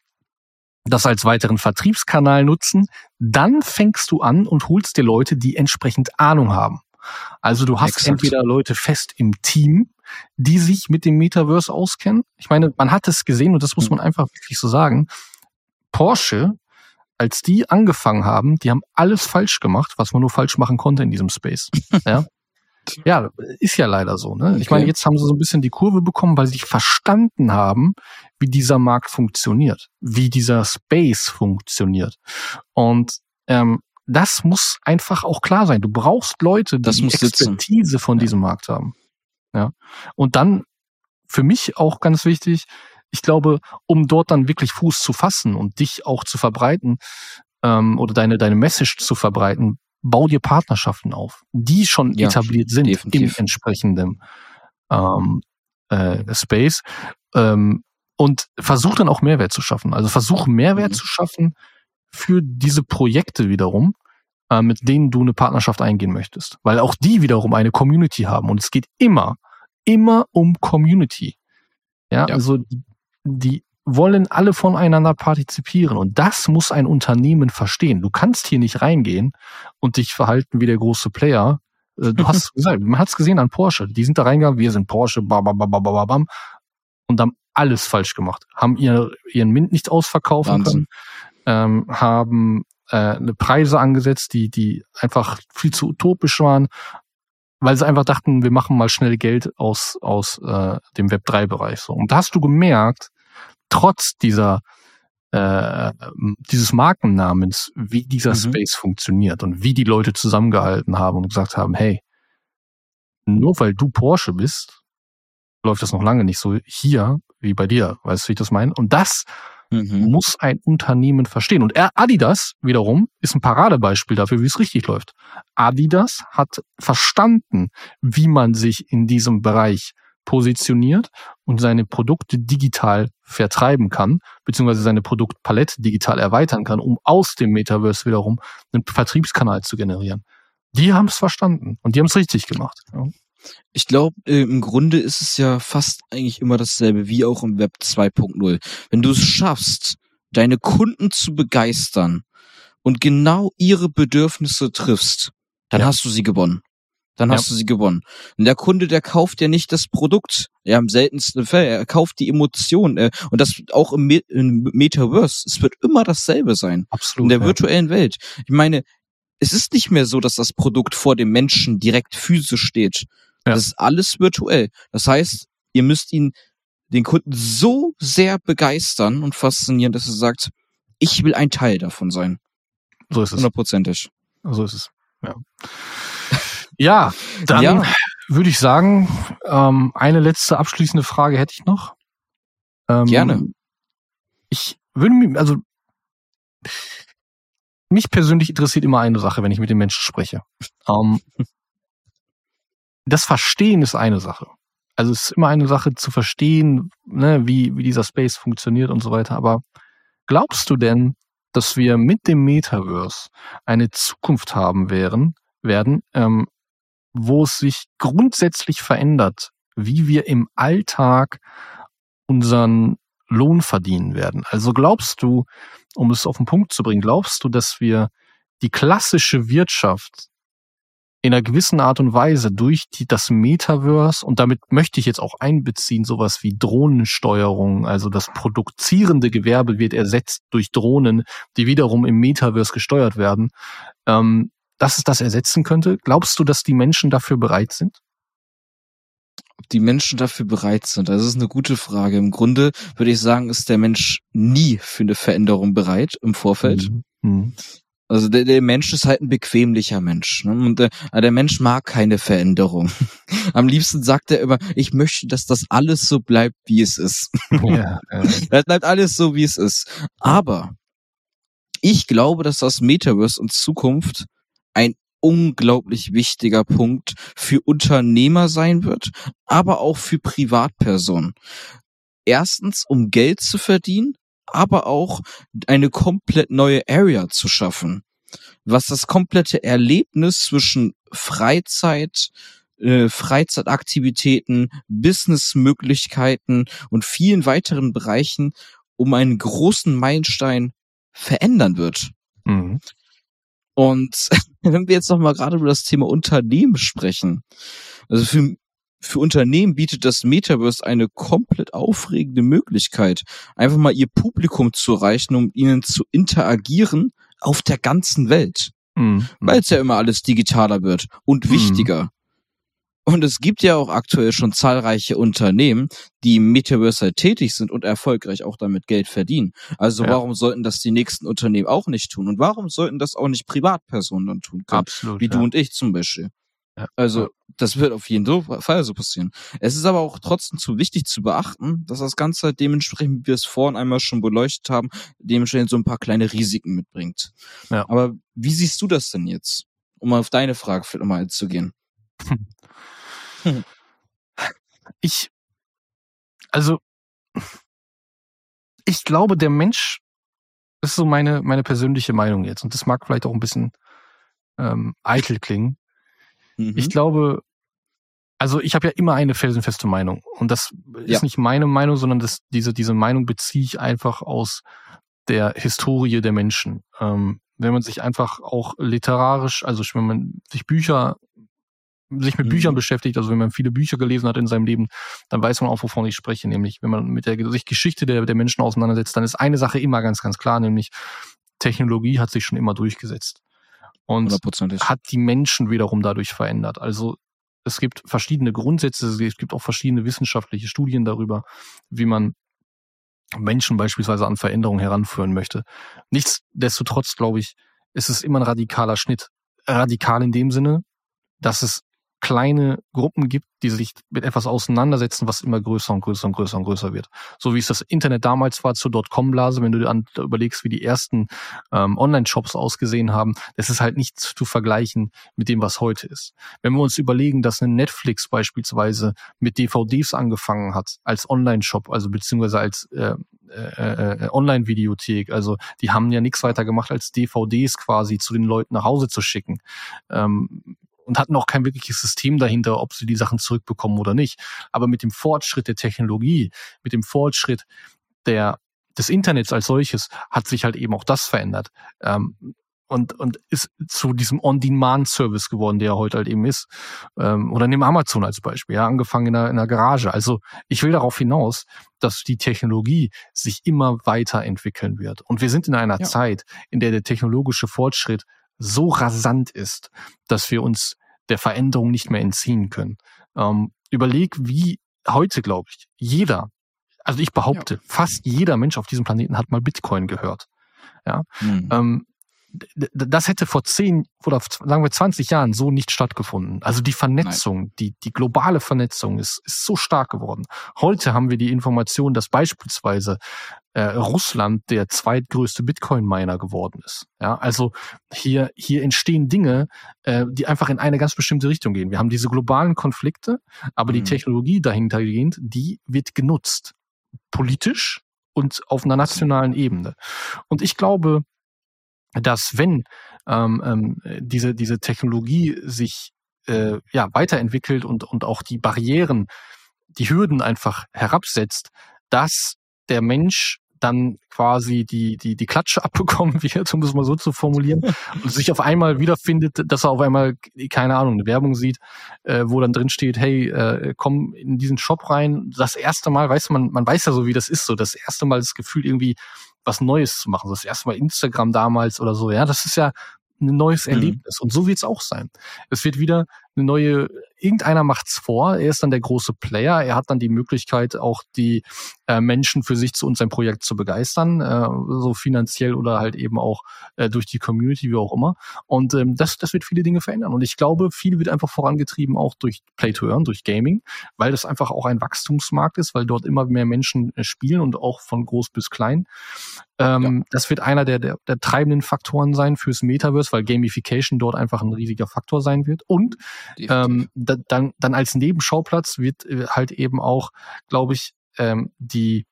S1: das als weiteren Vertriebskanal nutzen, dann fängst du an und holst dir Leute, die entsprechend Ahnung haben. Also du hast Exakt. entweder Leute fest im Team, die sich mit dem Metaverse auskennen. Ich meine, man hat es gesehen und das muss hm. man einfach wirklich so sagen. Porsche, als die angefangen haben, die haben alles falsch gemacht, was man nur falsch machen konnte in diesem Space. ja. Ja, ist ja leider so. Ne? Okay. Ich meine, jetzt haben sie so ein bisschen die Kurve bekommen, weil sie verstanden haben, wie dieser Markt funktioniert, wie dieser Space funktioniert. Und ähm, das muss einfach auch klar sein. Du brauchst Leute, die das die Expertise sitzen. von ja. diesem Markt haben. Ja. Und dann für mich auch ganz wichtig, ich glaube, um dort dann wirklich Fuß zu fassen und dich auch zu verbreiten ähm, oder deine deine Message zu verbreiten, bau dir Partnerschaften auf, die schon ja, etabliert sind definitiv. im entsprechenden ähm, äh, Space ähm, und versuch dann auch Mehrwert zu schaffen. Also versuch Mehrwert mhm. zu schaffen für diese Projekte wiederum, äh, mit denen du eine Partnerschaft eingehen möchtest. Weil auch die wiederum eine Community haben. Und es geht immer, immer um Community. Ja, ja. also die, die wollen alle voneinander partizipieren. Und das muss ein Unternehmen verstehen. Du kannst hier nicht reingehen und dich verhalten wie der große Player. Äh, du hast gesagt, man hat es gesehen an Porsche. Die sind da reingegangen, wir sind Porsche, bam, bam, bam, bam, bam, und haben alles falsch gemacht. Haben ihr, ihren Mint nicht ausverkaufen Wahnsinn. können, ähm, haben äh, eine Preise angesetzt, die, die einfach viel zu utopisch waren, weil sie einfach dachten, wir machen mal schnell Geld aus, aus äh, dem Web3-Bereich. So. Und da hast du gemerkt, trotz dieser äh, dieses Markennamens, wie dieser mhm. Space funktioniert und wie die Leute zusammengehalten haben und gesagt haben, hey, nur weil du Porsche bist, läuft das noch lange nicht so hier wie bei dir. Weißt du, wie ich das meine? Und das mhm. muss ein Unternehmen verstehen. Und Adidas wiederum ist ein Paradebeispiel dafür, wie es richtig läuft. Adidas hat verstanden, wie man sich in diesem Bereich positioniert und seine Produkte digital vertreiben kann, beziehungsweise seine Produktpalette digital erweitern kann, um aus dem Metaverse wiederum einen Vertriebskanal zu generieren. Die haben es verstanden und die haben es richtig gemacht. Ja.
S2: Ich glaube, äh, im Grunde ist es ja fast eigentlich immer dasselbe wie auch im Web 2.0. Wenn du es schaffst, deine Kunden zu begeistern und genau ihre Bedürfnisse triffst, dann ja. hast du sie gewonnen. Dann ja. hast du sie gewonnen. Und der Kunde, der kauft ja nicht das Produkt, ja, im seltensten Fall, er kauft die Emotion. Äh, und das auch im, Me im Metaverse. Es wird immer dasselbe sein.
S1: Absolut.
S2: In der ja. virtuellen Welt. Ich meine, es ist nicht mehr so, dass das Produkt vor dem Menschen direkt physisch steht. Ja. Das ist alles virtuell. Das heißt, ihr müsst ihn den Kunden so sehr begeistern und faszinieren, dass er sagt, ich will ein Teil davon sein.
S1: So ist es.
S2: Hundertprozentig.
S1: So ist es. Ja. Ja, dann
S2: Ja.
S1: würde ich sagen, ähm, eine letzte abschließende Frage hätte ich noch. Ähm,
S2: Gerne.
S1: Ich würde mich, also mich persönlich interessiert immer eine Sache, wenn ich mit den Menschen spreche. Ähm, das Verstehen ist eine Sache. Also es ist immer eine Sache zu verstehen, ne, wie, wie dieser Space funktioniert und so weiter. Aber glaubst du denn, dass wir mit dem Metaverse eine Zukunft haben werden, werden, ähm, wo es sich grundsätzlich verändert, wie wir im Alltag unseren Lohn verdienen werden? Also glaubst du, um es auf den Punkt zu bringen, glaubst du, dass wir die klassische Wirtschaft in einer gewissen Art und Weise durch die, das Metaverse, und damit möchte ich jetzt auch einbeziehen, sowas wie Drohnensteuerung, also das produzierende Gewerbe wird ersetzt durch Drohnen, die wiederum im Metaverse gesteuert werden, ähm, dass es das ersetzen könnte? Glaubst du, dass die Menschen dafür bereit sind?
S2: Ob die Menschen dafür bereit sind, das ist eine gute Frage. Im Grunde würde ich sagen, ist der Mensch nie für eine Veränderung bereit im Vorfeld.
S1: Mhm.
S2: Also der, der Mensch ist halt ein bequemlicher Mensch. Ne? Und der, der Mensch mag keine Veränderung. Am liebsten sagt er immer, ich möchte, dass das alles so bleibt, wie es ist.
S1: Ja, äh,
S2: Es bleibt alles so, wie es ist. Aber ich glaube, dass das Metaverse in Zukunft ein unglaublich wichtiger Punkt für Unternehmer sein wird, aber auch für Privatpersonen. Erstens, um Geld zu verdienen, aber auch eine komplett neue Area zu schaffen, was das komplette Erlebnis zwischen Freizeit, äh, Freizeitaktivitäten, Businessmöglichkeiten und vielen weiteren Bereichen um einen großen Meilenstein verändern wird.
S1: mhm.
S2: Und wenn wir jetzt noch mal gerade über das Thema Unternehmen sprechen, also für, für Unternehmen bietet das Metaverse eine komplett aufregende Möglichkeit, einfach mal ihr Publikum zu erreichen, um ihnen zu interagieren auf der ganzen Welt,
S1: Mhm.
S2: weil es ja immer alles digitaler wird und
S1: Mhm.
S2: wichtiger. Und es gibt ja auch aktuell schon zahlreiche Unternehmen, die im Metaverse halt tätig sind und erfolgreich auch damit Geld verdienen. Also
S1: Ja.
S2: warum sollten das die nächsten Unternehmen auch nicht tun? Und warum sollten das auch nicht Privatpersonen dann tun können?
S1: Absolut.
S2: Wie
S1: ja.
S2: du und ich zum Beispiel.
S1: Ja.
S2: Also das wird auf jeden Fall so passieren. Es ist aber auch trotzdem zu wichtig zu beachten, dass das Ganze halt dementsprechend, wie wir es vorhin einmal schon beleuchtet haben, dementsprechend so ein paar kleine Risiken mitbringt.
S1: Ja.
S2: Aber wie siehst du das denn jetzt? Um auf deine Frage vielleicht nochmal einzugehen.
S1: ich, also, ich glaube, der Mensch, das ist so meine, meine persönliche Meinung jetzt, und das mag vielleicht auch ein bisschen ähm, eitel klingen.
S2: Mhm.
S1: Ich glaube, also ich habe ja immer eine felsenfeste Meinung. Und das ist
S2: Ja.
S1: nicht meine Meinung, sondern das, diese, diese Meinung beziehe ich einfach aus der Historie der Menschen. Ähm, wenn man sich einfach auch literarisch, also wenn man sich Bücher, sich mit
S2: Mhm.
S1: Büchern beschäftigt, also wenn man viele Bücher gelesen hat in seinem Leben, dann weiß man auch, wovon ich spreche. Nämlich, wenn man mit der sich Geschichte der, der Menschen auseinandersetzt, dann ist eine Sache immer ganz, ganz klar, nämlich Technologie hat sich schon immer durchgesetzt. Und
S2: Hundertprozentig.
S1: hat die Menschen wiederum dadurch verändert. Also es gibt verschiedene Grundsätze, es gibt auch verschiedene wissenschaftliche Studien darüber, wie man Menschen beispielsweise an Veränderungen heranführen möchte. Nichtsdestotrotz, glaube ich, ist es immer ein radikaler Schnitt. Radikal in dem Sinne, dass es kleine Gruppen gibt, die sich mit etwas auseinandersetzen, was immer größer und größer und größer und größer wird. So wie es das Internet damals war zur Dotcom-Blase, wenn du dir an, überlegst, wie die ersten ähm, Online-Shops ausgesehen haben, das ist halt nicht zu vergleichen mit dem, was heute ist. Wenn wir uns überlegen, dass eine Netflix beispielsweise mit DVDs angefangen hat, als Online-Shop, also beziehungsweise als äh, äh, äh, Online-Videothek, also die haben ja nichts weiter gemacht, als DVDs quasi zu den Leuten nach Hause zu schicken. Ähm, und hatten auch kein wirkliches System dahinter, ob sie die Sachen zurückbekommen oder nicht. Aber mit dem Fortschritt der Technologie, mit dem Fortschritt der, des Internets als solches, hat sich halt eben auch das verändert. Ähm, und, und ist zu diesem On-Demand-Service geworden, der heute halt eben ist. Ähm, oder nehmen Amazon als Beispiel, ja, angefangen in einer, in einer Garage. Also ich will darauf hinaus, dass die Technologie sich immer weiterentwickeln wird. Und wir sind in einer
S2: Ja.
S1: Zeit, in der der technologische Fortschritt so rasant ist, dass wir uns der Veränderung nicht mehr entziehen können. Ähm, überleg, wie heute, glaube ich, jeder Also ich behaupte, ja. fast jeder Mensch auf diesem Planeten hat mal Bitcoin gehört. Ja. Mhm. Ähm, das hätte vor zehn oder sagen wir 20 Jahren so nicht stattgefunden. Also die Vernetzung, die, die globale Vernetzung ist, ist so stark geworden. Heute haben wir die Information, dass beispielsweise äh, Russland der zweitgrößte Bitcoin-Miner geworden ist. Ja, also hier, hier entstehen Dinge, äh, die einfach in eine ganz bestimmte Richtung gehen. Wir haben diese globalen Konflikte, aber mhm. die Technologie dahintergehend, die wird genutzt. Politisch und auf einer nationalen Ebene. Und ich glaube, dass wenn ähm, ähm, diese, diese Technologie sich äh, ja, weiterentwickelt und, und auch die Barrieren, die Hürden einfach herabsetzt, dass der Mensch dann quasi die, die, die Klatsche abbekommen wird, um es mal so zu formulieren, und sich auf einmal wiederfindet, dass er auf einmal, keine Ahnung, eine Werbung sieht, äh, wo dann drin steht, hey, äh, komm in diesen Shop rein. Das erste Mal, weiß man, man weiß ja so, wie das ist, so das erste Mal das Gefühl irgendwie, was Neues zu machen. Das erste Mal Instagram damals oder so, ja, das ist ja ein neues mhm. Erlebnis. Mhm. Und so wird es auch sein. Es wird wieder eine neue, irgendeiner macht's vor, er ist dann der große Player, er hat dann die Möglichkeit, auch die äh, Menschen für sich zu und sein Projekt zu begeistern, äh, so finanziell oder halt eben auch äh, durch die Community, wie auch immer. Und ähm, das, das wird viele Dinge verändern. Und ich glaube, viel wird einfach vorangetrieben, auch durch Play to Earn, durch Gaming, weil das einfach auch ein Wachstumsmarkt ist, weil dort immer mehr Menschen äh, spielen und auch von groß bis klein. Ähm, ja. Das wird einer der, der, der treibenden Faktoren sein fürs Metaverse, weil Gamification dort einfach ein riesiger Faktor sein wird. Und ähm, da, dann, dann als Nebenschauplatz wird äh, halt eben auch, glaube ich, ähm, die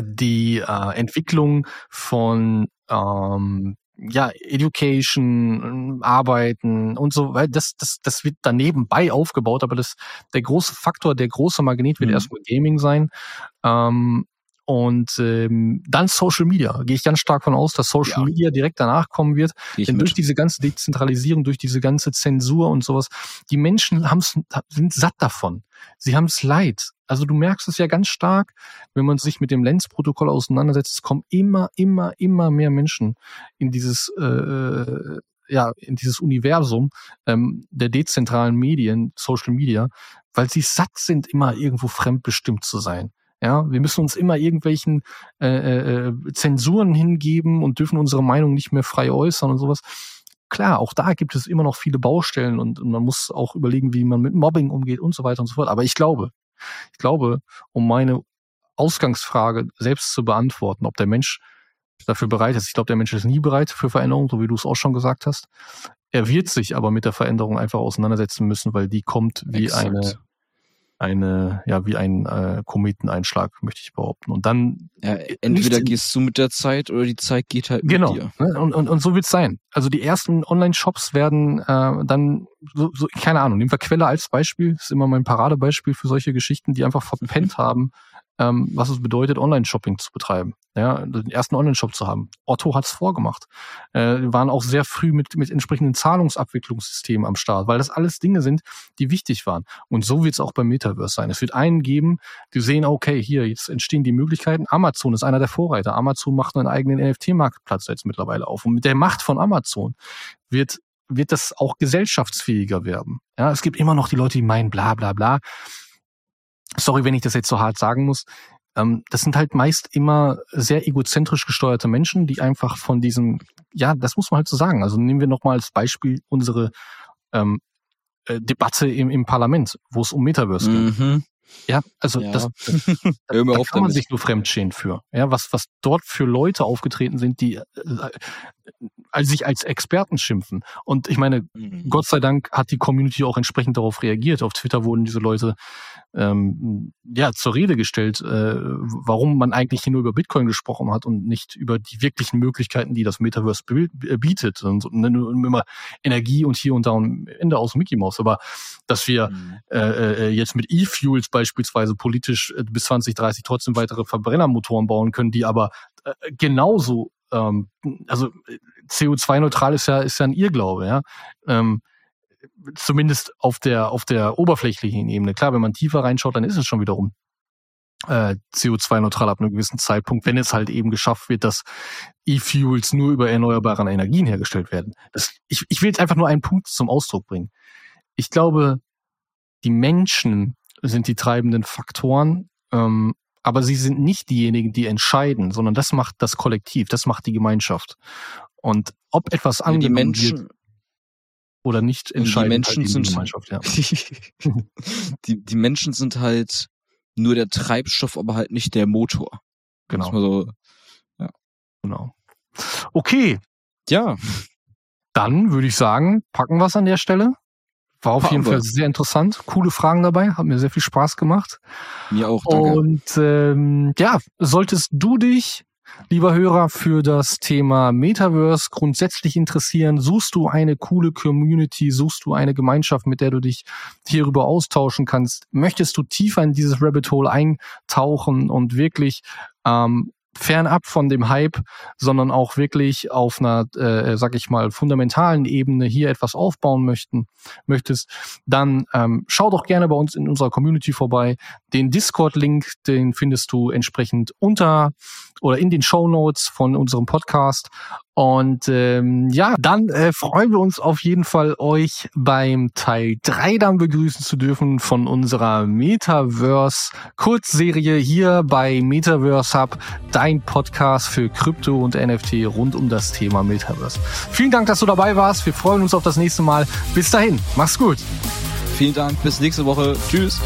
S1: die äh, Entwicklung von ähm, ja, Education, Arbeiten und so weiter, das, das, das wird dann nebenbei aufgebaut, aber das, der große Faktor, der große Magnet wird mhm. erstmal Gaming sein. Ähm, und ähm, dann Social Media. Gehe ich ganz stark von aus, dass Social ja. Media direkt danach kommen wird. Denn durch diese ganze Dezentralisierung, durch diese ganze Zensur und sowas, die Menschen haben's, sind satt davon. Sie haben es leid. Also du merkst es ja ganz stark, wenn man sich mit dem Lens-Protokoll auseinandersetzt, es kommen immer, immer, immer mehr Menschen in dieses äh, ja, in dieses Universum ähm, der dezentralen Medien, Social Media, weil sie satt sind, immer irgendwo fremdbestimmt zu sein. Ja, wir müssen uns immer irgendwelchen äh, äh, Zensuren hingeben und dürfen unsere Meinung nicht mehr frei äußern und sowas. Klar, auch da gibt es immer noch viele Baustellen und, und man muss auch überlegen, wie man mit Mobbing umgeht und so weiter und so fort. Aber ich glaube, ich glaube, um meine Ausgangsfrage selbst zu beantworten, ob der Mensch dafür bereit ist. Ich glaube, der Mensch ist nie bereit für Veränderung, so wie du es auch schon gesagt hast. Er wird sich aber mit der Veränderung einfach auseinandersetzen müssen, weil die kommt wie Exakt. eine eine, ja, wie ein äh, Kometeneinschlag, möchte ich behaupten. Und dann.
S2: Ja, entweder gehst du mit der Zeit oder die Zeit geht halt
S1: genau,
S2: mit dir.
S1: Genau. Und, und, und so wird's sein. Also die ersten Online-Shops werden äh, dann, so, so, keine Ahnung, nehmen wir Quelle als Beispiel, das ist immer mein Paradebeispiel für solche Geschichten, die einfach verpennt haben, ähm, was es bedeutet, Online-Shopping zu betreiben. Ja, den ersten Online-Shop zu haben. Otto hat's vorgemacht. Äh, waren auch sehr früh mit, mit entsprechenden Zahlungsabwicklungssystemen am Start, weil das alles Dinge sind, die wichtig waren. Und so wird's auch beim Metaverse sein. Es wird einen geben, die sehen, okay, hier, jetzt entstehen die Möglichkeiten. Amazon ist einer der Vorreiter. Amazon macht einen eigenen NFT-Marktplatz jetzt mittlerweile auf. Und mit der Macht von Amazon wird wird das auch gesellschaftsfähiger werden. Ja, es gibt immer noch die Leute, die meinen, bla bla bla sorry, wenn ich das jetzt so hart sagen muss, ähm, das sind halt meist immer sehr egozentrisch gesteuerte Menschen, die einfach von diesem, ja, das muss man halt so sagen. Also nehmen wir nochmal als Beispiel unsere ähm, äh, Debatte im, im Parlament, wo es um Metaverse mhm. geht. Ja, also ja. das, das, da kann man sich nur fremdschämen für. Ja, was was dort für Leute aufgetreten sind, die äh, also sich als Experten schimpfen. Und ich meine, mhm. Gott sei Dank hat die Community auch entsprechend darauf reagiert. Auf Twitter wurden diese Leute ähm, ja zur Rede gestellt, äh, warum man eigentlich hier nur über Bitcoin gesprochen hat und nicht über die wirklichen Möglichkeiten, die das Metaverse äh, bietet. Und, und immer Energie und hier und da und Ende aus Mickey Mouse. Aber dass wir mhm. äh, äh, jetzt mit E-Fuels beispielsweise politisch äh, bis 2030 trotzdem weitere Verbrennermotoren bauen können, die aber äh, genauso ähm, also CO2-neutral ist ja, ist ja ein Irrglaube, ja. Ähm, zumindest auf der, auf der oberflächlichen Ebene. Klar, wenn man tiefer reinschaut, dann ist es schon wiederum äh, CO2-neutral ab einem gewissen Zeitpunkt, wenn es halt eben geschafft wird, dass E-Fuels nur über erneuerbare Energien hergestellt werden. Das, ich, ich will jetzt einfach nur einen Punkt zum Ausdruck bringen. Ich glaube, die Menschen sind die treibenden Faktoren, ähm, aber sie sind nicht diejenigen, die entscheiden, sondern das macht das Kollektiv, das macht die Gemeinschaft. Und ob etwas
S2: Ja, die
S1: angenommen
S2: Menschen,
S1: wird oder nicht,
S2: die
S1: entscheidet
S2: Menschen
S1: halt
S2: sind-
S1: die Gemeinschaft. Ja.
S2: die, die Menschen sind halt nur der Treibstoff, aber halt nicht der Motor.
S1: Genau,
S2: So,
S1: genau. Okay,
S2: ja,
S1: dann würde ich sagen, packen wir es an der Stelle. War auf jeden. Fall sehr interessant. Coole Fragen dabei, hat mir sehr viel Spaß gemacht.
S2: mir auch, danke.
S1: Und ähm, ja, solltest du dich, lieber Hörer, für das Thema Metaverse grundsätzlich interessieren, suchst du eine coole Community, suchst du eine Gemeinschaft, mit der du dich hierüber austauschen kannst, möchtest du tiefer in dieses Rabbit Hole eintauchen und wirklich ähm, fernab von dem Hype, sondern auch wirklich auf einer, äh, sag ich mal, fundamentalen Ebene hier etwas aufbauen möchten, möchtest, dann ähm, schau doch gerne bei uns in unserer Community vorbei. Den Discord-Link, den findest du entsprechend unter oder in den Show Notes von unserem Podcast. Und ähm, ja, dann äh, freuen wir uns auf jeden Fall, euch beim Teil 3 dann begrüßen zu dürfen von unserer Metaverse-Kurzserie hier bei Metaverse Hub, dein Podcast für Krypto und NFT rund um das Thema Metaverse. Vielen Dank, dass du dabei warst. Wir freuen uns auf das nächste Mal. Bis dahin, mach's gut.
S2: Vielen Dank, bis nächste Woche. Tschüss.